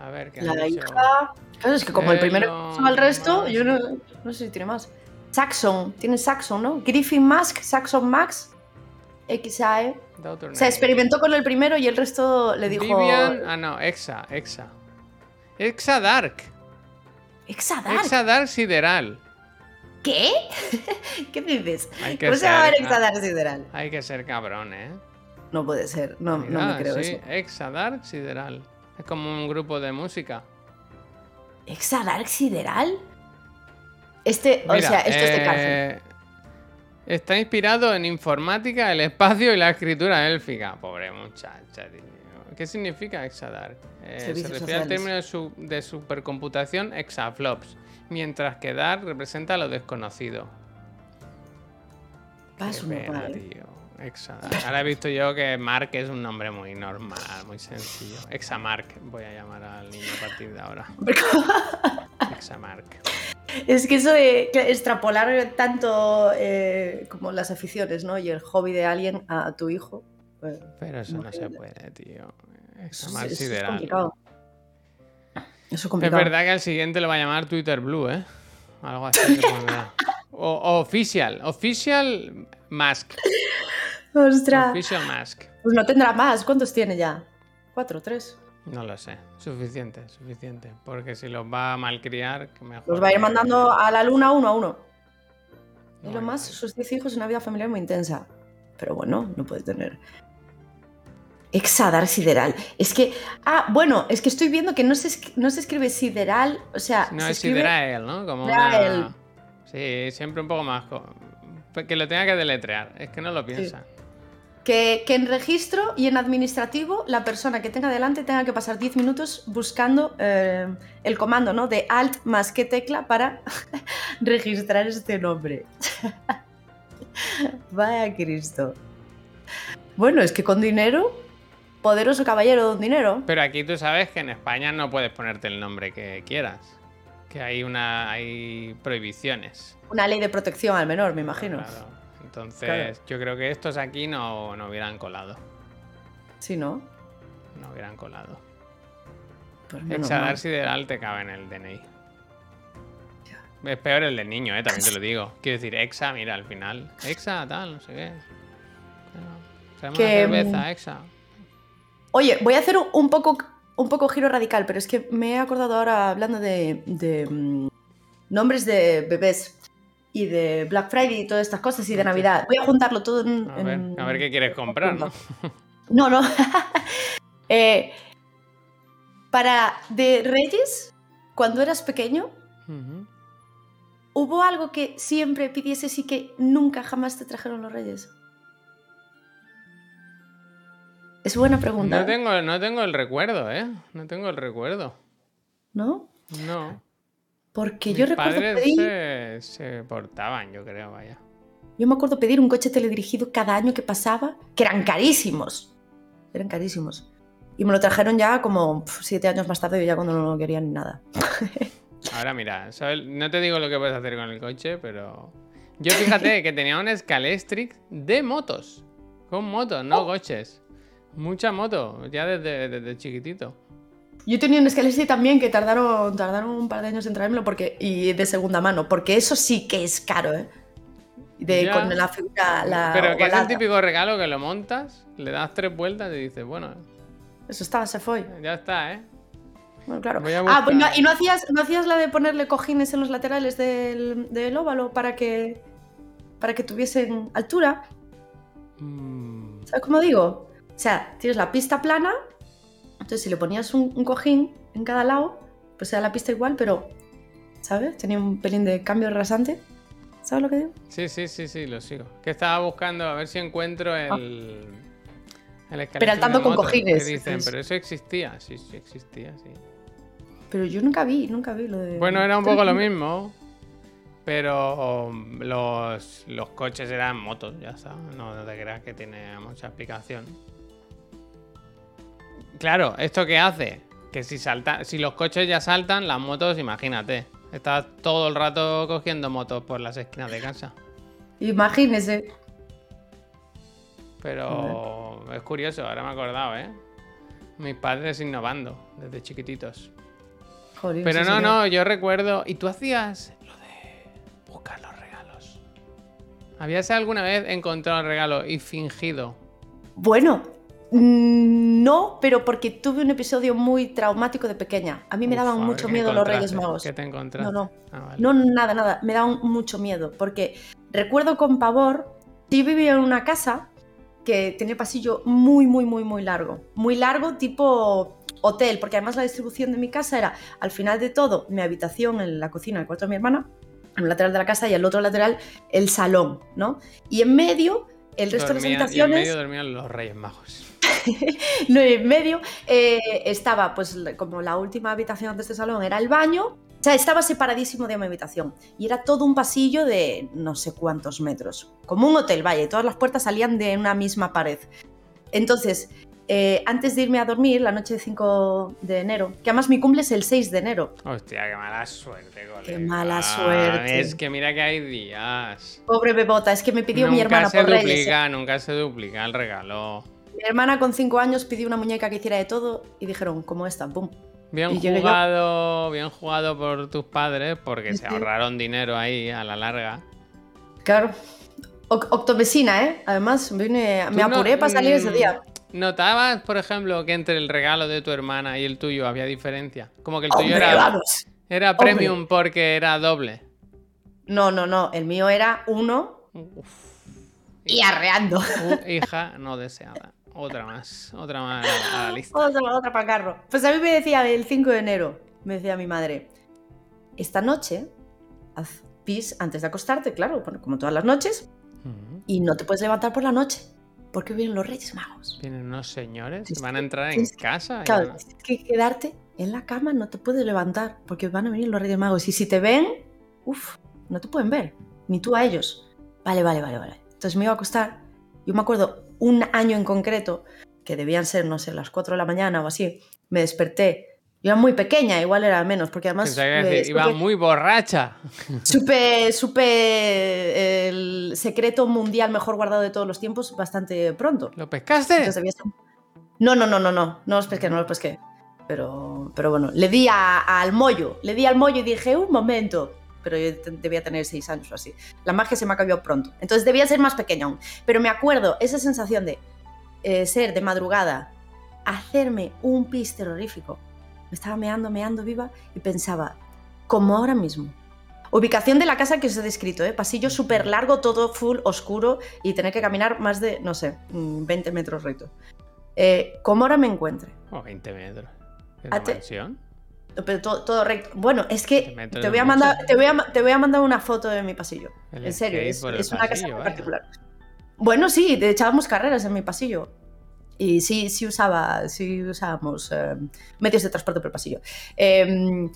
A: A ver, ¿qué han
B: La
A: dicho?
B: hija. Claro, es que como el primero va el resto, yo no, no sé si tiene más. Saxon, tiene Saxon, ¿no? Griffin Musk, Saxon Max, XAE.
A: Daughter
B: Se experimentó con el primero y el resto le dijo.
A: Vivian. Ah, no, Exa, Exa. Exa Dark.
B: Exadark.
A: Exa Dark Sideral.
B: ¿Qué? ¿Qué dices? ¿Cómo se llama
A: ser,
B: el Exadark Sideral?
A: Hay que ser cabrón, ¿eh?
B: No puede ser, no, no me creo
A: sí,
B: eso.
A: Exa Dark Sideral. Es como un grupo de música.
B: ¿Exadark Sideral? Este, o sea, esto es de cárcel.
A: Está inspirado en informática, el espacio y la escritura élfica. Pobre muchacha, tío. ¿Qué significa Exadark? Eh, se refiere al término de, su- de supercomputación exaflops, mientras que Dark representa lo desconocido. Qué pena,
B: ¿eh?
A: tío. Exadark. Ahora he visto yo que Mark es un nombre muy normal, muy sencillo. Examark, voy a llamar al niño a partir de ahora. Examark.
B: Es que eso de extrapolar tanto eh, como las aficiones, ¿no? Y el hobby de alguien a tu hijo. pues,
A: Pero eso no se puede, tío.
B: eso, es- eso es
A: sideral.
B: complicado. Eso es
A: verdad que al siguiente lo va a llamar Twitter Blue, ¿eh? Algo así. que o, o Official. Official Mask.
B: ¡Ostras!
A: Official Mask.
B: Pues no tendrá más. ¿Cuántos tiene ya? ¿Cuatro? ¿Tres?
A: No lo sé. Suficiente, suficiente. Porque si los va a malcriar, que mejor.
B: Los va a ir mandando a la luna uno a uno.
A: No,
B: Y lo más, sus diez hijos y una vida familiar muy intensa. Pero bueno, no puede tener. Exadar sideral. Es que. Ah, bueno, es que estoy viendo que no se, no se escribe sideral. O sea,
A: No,
B: se
A: es
B: escribe-
A: Sidrael, ¿no? Como una... Sí, siempre un poco más... Que lo tenga que deletrear. Es que no lo piensa.
B: Que, que en registro y en administrativo la persona que tenga delante tenga que pasar 10 minutos buscando eh, el comando ¿no? de alt más qué tecla para registrar este nombre. Vaya Cristo. Bueno, es que con dinero, poderoso caballero don dinero.
A: Pero aquí tú sabes que en España no puedes ponerte el nombre que quieras. Que hay una hay prohibiciones.
B: Una ley de protección al menor, me imagino.
A: Claro. Entonces,
B: Claro.
A: yo creo que estos aquí no, no hubieran colado.
B: Sí, ¿no?
A: No hubieran colado.
B: Pues menos
A: Exadar
B: mal.
A: sideral te cabe en el DNI. Es peor el del niño, eh, también te lo digo. Quiero decir, exa, mira, al final. Exa, tal, no sé qué. Bueno,
B: Que,
A: cerveza, exa.
B: Oye, voy a hacer un- un poco, un poco giro radical, pero es que me he acordado ahora hablando de, de, mm, nombres de bebés y de Black Friday y todas estas cosas y de. Navidad. Voy a juntarlo todo en...
A: A ver,
B: en-
A: a ver qué quieres comprar, ¿no?
B: No, no. Eh, para de Reyes, cuando eras pequeño. ¿hubo algo que siempre pidieses y que nunca jamás te trajeron los Reyes? Es buena pregunta,
A: No tengo, no tengo el recuerdo, ¿eh? No tengo el recuerdo.
B: ¿no?
A: No.
B: Porque
A: Mis
B: yo recuerdo pedir...
A: se, se portaban, yo creo, vaya.
B: Yo me acuerdo pedir un coche teledirigido cada año que pasaba, que eran carísimos. Eran carísimos. Y me lo trajeron ya como siete años más tarde, ya cuando no lo querían ni nada.
A: Ahora mira, ¿sabes? no te digo lo que puedes hacer con el coche, pero... Yo fíjate que tenía un Scalestrix de motos. Con motos, no
B: Oh.
A: coches. Mucha moto, ya desde, desde chiquitito.
B: Yo tenía un Scalexy también que tardaron, tardaron un par de años en traérmelo porque, y de segunda mano, porque eso sí que es caro, ¿eh? De,
A: Ya.
B: con la figura, la
A: Pero que es el típico regalo que lo montas, le das tres vueltas y dices, bueno,
B: Eso estaba, se fue.
A: ya está, ¿eh?
B: Bueno, claro. Ah, pues no-. ¿y no hacías, no hacías la de ponerle cojines en los laterales del, del óvalo para que, para que tuviesen altura?
A: Mm,
B: ¿Sabes cómo digo? O sea, tienes la pista plana, entonces si le ponías un, un cojín en cada lado, pues era la pista igual, pero, ¿sabes? Tenía un pelín de cambio rasante. ¿Sabes lo que digo?
A: Sí, sí, sí, sí, lo sigo. Que estaba buscando a ver si encuentro el... el Scalestrix
B: Peraltando con cojines,
A: Que dicen,
B: es-
A: pero eso existía, sí, sí, existía, sí.
B: Pero yo nunca vi, nunca vi lo de...
A: Bueno, era un poco lo mismo, pero los, los coches eran motos, ya está. No te creas que tiene mucha explicación. Claro, ¿esto qué hace? Que si salta, si los coches ya saltan, las motos, imagínate. Estás todo el rato cogiendo motos por las esquinas de casa.
B: Imagínese.
A: Pero es curioso, ahora me he acordado, ¿eh? Mis padres innovando desde chiquititos.
B: Jolín,
A: Pero no, no, yo recuerdo. ¿Y tú hacías lo de buscar los regalos? ¿Habías alguna vez encontrado el regalo y fingido?
B: Bueno, no, pero porque tuve un episodio muy traumático de pequeña. A mí me
A: Uf,
B: daban mucho
A: ¿qué
B: miedo los? Reyes Magos.
A: ¿Qué te encontraste?
B: No, no.
A: Ah, vale.
B: No, nada, nada. Me daban mucho miedo. Porque recuerdo con pavor. Yo vivía en una casa que tenía pasillo muy, muy, muy, muy largo. Muy largo, tipo hotel. Porque además la distribución de mi casa era al final de todo mi habitación en la cocina, el cuarto de mi hermana, en un lateral de la casa y al otro lateral el salón, ¿no? Y en medio, el resto de las
A: Dormían- y en
B: habitaciones.
A: medio dormían los Reyes Magos.
B: No, en medio eh, estaba, pues, como la última habitación de este salón era el baño. O sea, estaba separadísimo de mi habitación. Y era todo un pasillo de no sé cuántos metros. Como un hotel, vaya, y todas las puertas salían de una misma pared. Entonces, eh, antes de irme a dormir, la noche de 5 de enero, que además mi cumple es el 6 de enero.
A: Hostia, qué mala suerte, colega.
B: Qué mala suerte.
A: Es que mira que hay días.
B: Pobre bebota, es que me pidió
A: nunca
B: mi hermana
A: se
B: por Reyes.
A: duplica, nunca se duplica el regalo.
B: Mi hermana con 5 años pidió una muñeca que hiciera de todo y dijeron, como esta, pum.
A: Bien
B: yo.
A: jugado, bien jugado por tus padres porque se ahorraron dinero ahí a la larga.
B: Claro. Oc- octomesina, ¿eh? Además, vine,
A: ¿Tú
B: me
A: no-
B: apuré para salir ese
A: mm,
B: día.
A: ¿Notabas, por ejemplo, que entre el regalo de tu hermana y el tuyo había diferencia? Como que el tuyo era,
B: vamos.
A: era
B: hombre.
A: premium porque era doble.
B: No, no, no. El mío era uno
A: Uf,
B: y arreando.
A: hija no deseada. Otra más, otra más a la, lista.
B: Otra, otra para carro. Pues a mí me decía el 5 de enero, me decía mi madre, esta noche haz pis antes de acostarte, claro, bueno, como todas las noches, y no te puedes levantar por la noche, porque vienen los Reyes Magos.
A: Vienen unos señores,
B: Tienes
A: van a
B: que-
A: entrar en
B: que-
A: casa.
B: Claro, tienes que quedarte en la cama, no te puedes levantar, porque van a venir los Reyes Magos. Y si te ven, uff, no te pueden ver, ni tú a ellos. Vale, vale, vale, vale. Entonces me iba a acostar. Yo me acuerdo un año en concreto, que debían ser, no sé, las 4 de la mañana o así, me desperté. Yo era muy pequeña, igual era menos, porque además eh,
A: decir, iba muy borracha.
B: supe, supe el secreto mundial mejor guardado de todos los tiempos bastante pronto.
A: ¿Lo pescaste?
B: Entonces No, no, no, no, no, no los pesqué, no los pesqué. Pero, pero bueno, le di a- al mollo, le di al mollo y dije, un momento. Pero yo debía tener seis años o así. La magia se me acabó pronto. Entonces debía ser más pequeña aún. Pero me acuerdo esa sensación de eh, ser de madrugada, hacerme un pis terrorífico. Me estaba meando, meando viva y pensaba, como ahora mismo. Ubicación de la casa que os he descrito, ¿eh? pasillo súper largo, todo full, oscuro y tener que caminar más de, no sé, mm, 20 metros recto. Eh, como ahora me encuentre.
A: Oh, 20 metros. ¿Es
B: Ah,
A: una mansión?
B: Pero todo, todo recto. Bueno, es que
A: 20 metros
B: te voy, a mandar, te, voy a, te voy a mandar una foto de mi pasillo.
A: El
B: en serio, es, es una casa
A: pasillo,
B: muy
A: vaya.
B: particular. Bueno, sí, de- echábamos carreras en mi pasillo. Y sí, sí usaba, sí usábamos eh, medios de transporte por el pasillo. Eh,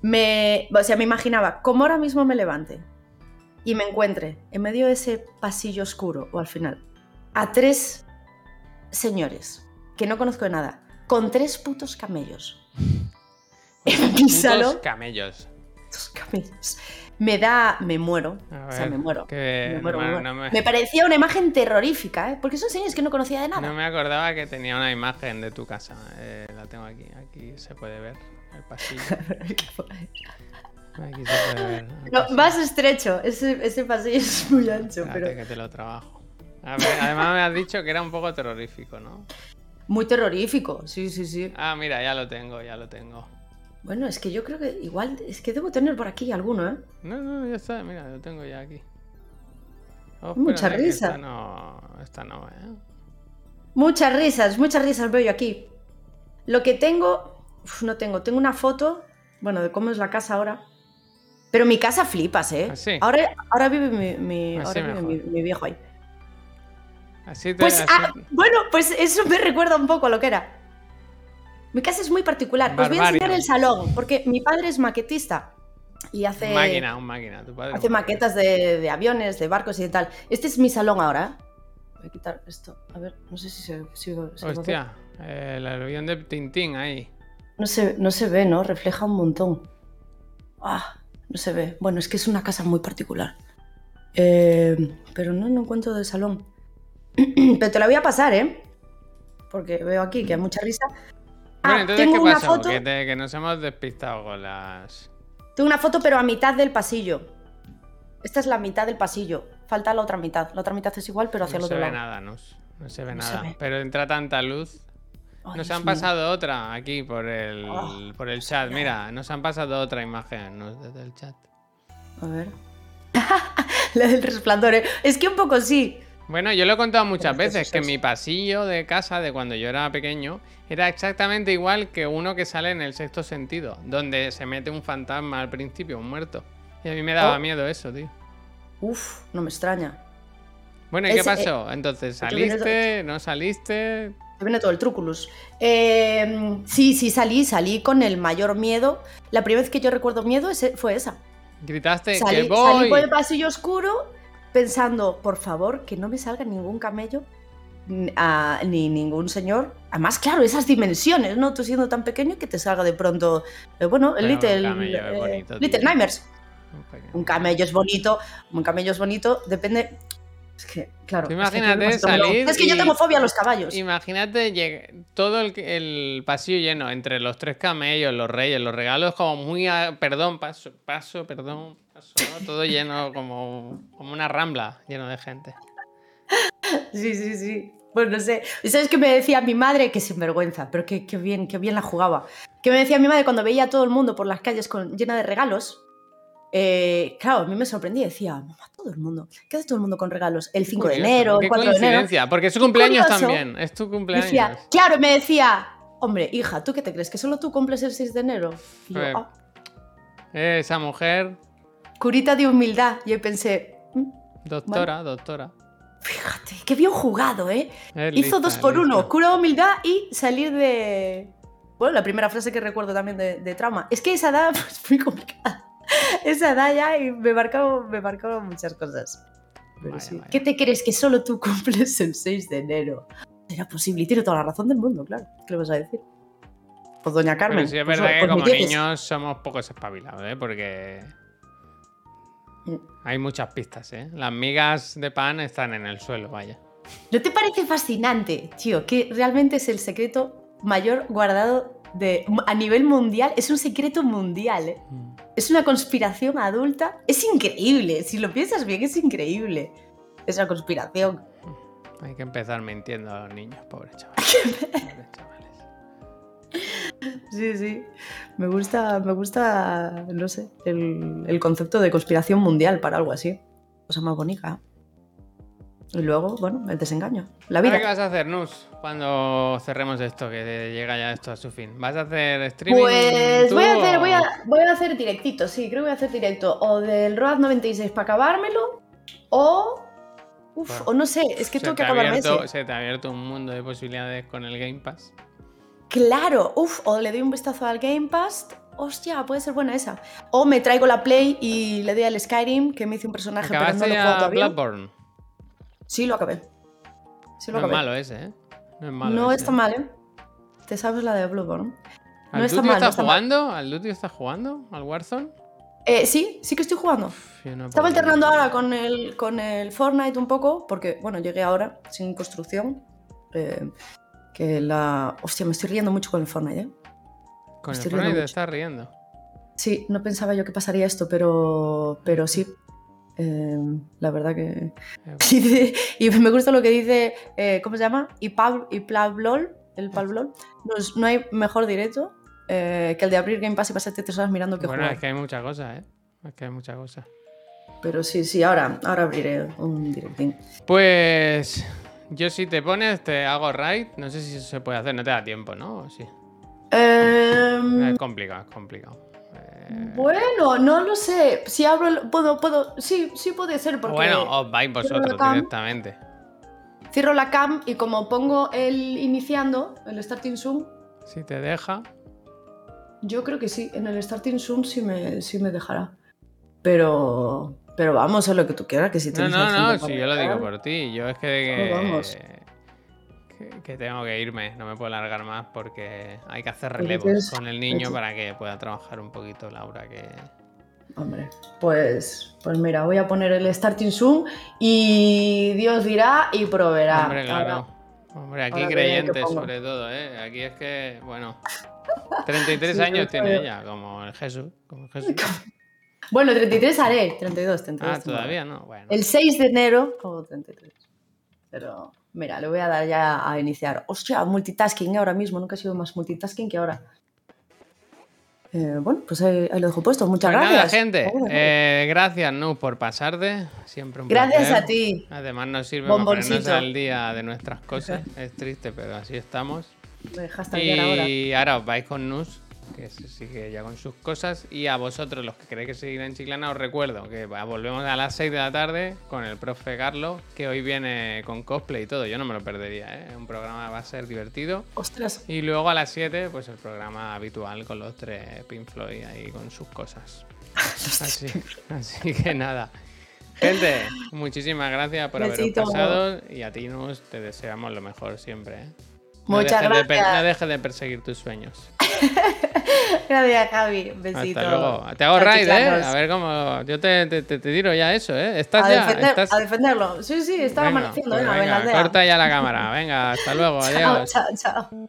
B: me, o sea, me imaginaba cómo ahora mismo me levante y me encuentre en medio de ese pasillo oscuro o al final a tres señores que no conozco de nada, con tres putos camellos. Salón,
A: camellos.
B: estos camellos. Me da, me muero. O sea, me muero.
A: que
B: Me muero,
A: no,
B: me
A: me,
B: muero.
A: no me-
B: Me parecía una imagen terrorífica, ¿eh? Porque son señores que no conocía de nada.
A: no me acordaba que tenía una imagen de tu casa. Eh, la tengo aquí. Aquí se puede ver el pasillo. Aquí se puede ver. el
B: No, más estrecho, ese, ese pasillo es muy ancho,
A: Espérate
B: pero
A: que te lo trabajo. A ver, además me has dicho que era un poco terrorífico, ¿no?
B: muy terrorífico, sí, sí, sí.
A: Ah, mira, ya lo tengo, ya lo tengo.
B: Bueno, es que yo creo que igual, es que debo tener por aquí alguno, ¿eh?
A: No, no, ya está, mira, lo tengo ya aquí. Oh,
B: Mucha risa.
A: Esta no, esta no, ¿eh?
B: Muchas risas, muchas risas veo yo aquí. Lo que tengo, uf, no tengo, tengo una foto, bueno, de cómo es la casa ahora. Pero mi casa flipas, ¿eh?
A: ¿Ah, sí?
B: Ahora, ahora vive, mi, ahora vive mi, viejo ahí.
A: Así te.
B: Pues,
A: así-
B: ah, bueno, pues eso me recuerda un poco a lo que era. Mi casa es muy particular. Os voy a enseñar el salón, porque mi padre es maquetista y hace,
A: máquina, un máquina. Tu padre.
B: hace maquetas de, de aviones, de barcos y de tal. Este es mi salón ahora. Voy a quitar esto. A ver, no sé si se, si-.
A: Hostia, el avión de Tintín ahí.
B: No se, no se ve, ¿no? Refleja un montón. Ah, no se ve. Bueno, es que es una casa muy particular. Eh, pero no, no encuentro del salón. pero te la voy a pasar, ¿eh? Porque veo aquí que hay mucha risa. Ah,
A: Bueno, entonces,
B: tengo
A: ¿qué
B: una foto.
A: Que, te- que nos hemos despistado con las.
B: Tengo una foto, pero a mitad del pasillo. Esta es la mitad del pasillo. Falta la otra mitad. La otra mitad es igual, pero hacia
A: No
B: el otro lado.
A: nada, no, no se ve
B: No se
A: nada.
B: ve.
A: Pero entra tanta luz.
B: Ay,
A: Nos
B: Dios
A: han
B: mío.
A: pasado otra aquí por el,
B: Oh,
A: por el chat. Mira, nos han pasado otra imagen desde el chat.
B: A ver. la del resplandor, ¿eh? Es que un poco sí.
A: Bueno, yo lo he contado muchas
B: Pero es que
A: veces, que mi pasillo de casa de cuando yo era pequeño era exactamente igual que uno que sale en el sexto sentido, donde se mete un fantasma al principio, un muerto. Y a mí me daba
B: Oh.
A: miedo eso, tío.
B: Uf, no me extraña.
A: Bueno, ¿y qué
B: Ese-
A: pasó? Entonces. ¿saliste? ¿No saliste?
B: Te viene todo el trúculus. Eh, sí, sí, salí, salí con el mayor miedo. La primera vez que yo recuerdo miedo fue esa.
A: Gritaste
B: Salí,
A: que
B: salí
A: voy.
B: por el pasillo oscuro pensando, por favor, que no me salga ningún camello a- ni ningún señor. Además, claro, esas dimensiones, ¿no? Tú siendo tan pequeño que te salga de pronto, eh, bueno, el Little,
A: camello
B: eh,
A: bonito,
B: Little. Nightmares.
A: Un
B: camello es bonito, un camello es bonito, depende... Es que, claro.
A: Tú
B: es que
A: imagínate salir
B: Es que yo tengo fobia a los caballos.
A: Imagínate todo el, el pasillo lleno entre los tres camellos, los reyes, los regalos como muy... a- perdón, paso, paso, perdón, paso, todo lleno como, como una rambla, lleno de gente.
B: Sí, sí, sí. Pues no sé. ¿Y ¿Sabes qué me decía mi madre? Que sinvergüenza, pero qué, qué bien, qué bien la jugaba. Que me decía mi madre cuando veía a todo el mundo por las calles con, llena de regalos. Eh, claro, a mí me sorprendía. Decía, mamá, todo el mundo. ¿Qué hace todo el mundo con regalos? El 5 de enero, el 4 de enero.
A: porque es su cumpleaños
B: Curioso.
A: también. Es tu cumpleaños.
B: Decía, claro, me decía, hombre, hija, ¿tú qué te crees? ¿Que solo tú cumples el 6 de enero? Y yo. "Ah,
A: Esa mujer,
B: curita de humildad. Yo pensé, "Mm,
A: doctora, doctora.
B: fíjate, qué bien jugado, ¿eh?
A: Es
B: Hizo
A: lista,
B: dos por
A: lista.
B: uno, cura de humildad y salir de... Bueno, la primera frase que recuerdo también de, de trauma. Es que esa edad es muy complicada. Esa edad ya y me marcaron muchas cosas. Pero
A: Vaya,
B: sí.
A: vaya.
B: ¿Qué te crees que solo tú cumples el 6 de enero? Será posible y tiene toda la razón del mundo, claro. ¿Qué le vas a decir? Pues doña Carmen.
A: Pero sí es
B: pues,
A: verdad que
B: pues
A: como niños somos pocos espabilados, ¿eh? Porque
B: Mm.
A: hay muchas pistas, ¿eh? Las migas de pan están en el suelo, vaya.
B: ¿No te parece fascinante, tío? Que realmente es el secreto mayor guardado de, a nivel mundial. Es un secreto mundial, ¿eh?
A: Mm.
B: Es una conspiración adulta. Es increíble. Si lo piensas bien, es increíble. Esa conspiración.
A: Hay que empezar mintiendo a los niños, pobres chavales. Pobres chavales.
B: Sí, sí. Me gusta, me gusta, no sé, el, el concepto de conspiración mundial para algo así. Cosa más bonita. Y luego, bueno, el desengaño. La
A: ¿Ahora qué
B: vida.
A: vas a hacer, Nus? Cuando cerremos esto, que llega ya esto a su fin. ¿Vas a hacer streaming?
B: Pues
A: tú
B: voy a
A: o-
B: hacer, voy a, voy a hacer directito, sí, creo que voy a hacer directo. O del Road 96 para acabármelo. O. Uf,
A: Bueno,
B: o no sé, es que tengo que acabarme
A: abierto-
B: ese.
A: Se te ha abierto un mundo de posibilidades con el Game Pass.
B: Claro, uff, o le doy un vistazo al Game Pass. Hostia, puede ser buena esa. O me traigo la Play y le doy al Skyrim, que me hice un personaje, pero no
A: ¿Acabaste
B: lo
A: ya
B: todavía.
A: Bloodborne?
B: Sí, lo acabé. Sí, lo
A: No es malo ese, ¿eh? No es malo
B: no
A: ese.
B: está mal, ¿eh? Te sabes la de Bloodborne.
A: ¿Al
B: no está mal,
A: está
B: no está mal.
A: jugando? ¿Al Duty está jugando? ¿Al Warzone?
B: Eh, sí, sí que estoy jugando.
A: Uf, no
B: Estaba alternando ahora con el, con el Fortnite un poco, porque, bueno, llegué ahora sin construcción. eh, que la. Hostia, me estoy riendo mucho con el Fortnite, ¿eh?
A: Con el Fortnite te estás riendo.
B: Sí, no pensaba yo que pasaría esto, pero, pero sí. Eh, la verdad que.
A: Eh,
B: Y, me gusta lo que dice. eh, ¿Cómo se llama? Y Pablol. El Pablol. No, no hay mejor directo eh, que el de abrir Game Pass y pasarte tres horas mirando qué
A: Bueno,
B: jugar.
A: es que hay muchas cosas, ¿eh? Es que hay muchas cosas.
B: Pero sí, sí, ahora, ahora abriré un directín.
A: Pues yo si te pones te hago raid. No sé si eso se puede hacer, no te da tiempo, ¿no? ¿O Sí.
B: Em,
A: Es complicado, es complicado.
B: Bueno, no lo sé. Si abro, puedo, puedo. Sí, sí puede ser porque
A: bueno, os vais vosotros
B: cam.
A: directamente.
B: cierro la cam y como pongo el iniciando, el starting zoom,
A: Si te deja.
B: yo creo que sí. En el starting zoom sí me, sí me dejará. Pero, pero vamos a lo que tú quieras, que si
A: No,
B: tienes
A: no, no,
B: gente
A: si yo lo digo por ti. Yo es que,
B: vamos.
A: Que, tengo que irme, no me puedo largar más porque hay que hacer relevos con el niño para que pueda trabajar un poquito Laura, que
B: Hombre, pues, pues mira, voy a poner el starting zoom y Dios dirá y proveerá.
A: Hombre, claro.
B: Ahora-
A: Hombre, aquí creyente sobre todo, ¿eh? Aquí es que, bueno, 33
B: Sí,
A: años tiene ella, como el Jesús. Como el Jesús.
B: Bueno, 33 haré, 32, 32.
A: Ah, todavía no. Bueno.
B: El 6 de enero hago 33. Pero mira, le voy a dar ya a iniciar. Hostia, multitasking ahora mismo, nunca he sido más multitasking que ahora. Eh, bueno, pues ahí, ahí lo dejo puesto. Muchas
A: Pues nada,
B: gracias.
A: gente.
B: Bueno,
A: eh, gracias, Nu, por pasarte. Siempre un
B: gracias
A: placer.
B: a ti.
A: Además nos sirve para ponernos al día de nuestras cosas. Es triste, pero así estamos.
B: Me dejaste hablar ahora.
A: Y ahora os vais con Nus, que se sigue ya con sus cosas. Y a vosotros, los que queréis que seguir en Chiclana, os recuerdo que volvemos a las 6 de la tarde con el profe Carlos, que hoy viene con cosplay y todo. Yo no me lo perdería, ¿eh? Un programa va a ser divertido.
B: Ostras.
A: Y luego a las 7, pues el programa habitual con los tres Pink Floyd ahí con sus cosas. Así, así que nada. Gente, muchísimas gracias por haberos
B: Besito.
A: pasado y a ti, Nus, te deseamos lo mejor siempre. ¿eh? No
B: Muchas
A: de
B: gracias.
A: no dejes de perseguir tus sueños.
B: Gracias, Javi. Un besito.
A: Hasta luego. Te hago raid, ¿eh? A ver cómo. Yo te, te, te- tiro ya eso, ¿eh? Estás
B: A,
A: ya.
B: defender-
A: estás...
B: a defenderlo. Sí, sí, estaba
A: Venga,
B: amaneciendo.
A: pues
B: venga,
A: venga,
B: venlandea.
A: corta ya la cámara. Venga, hasta luego.
B: Chao,
A: Adiós.
B: chao, chao.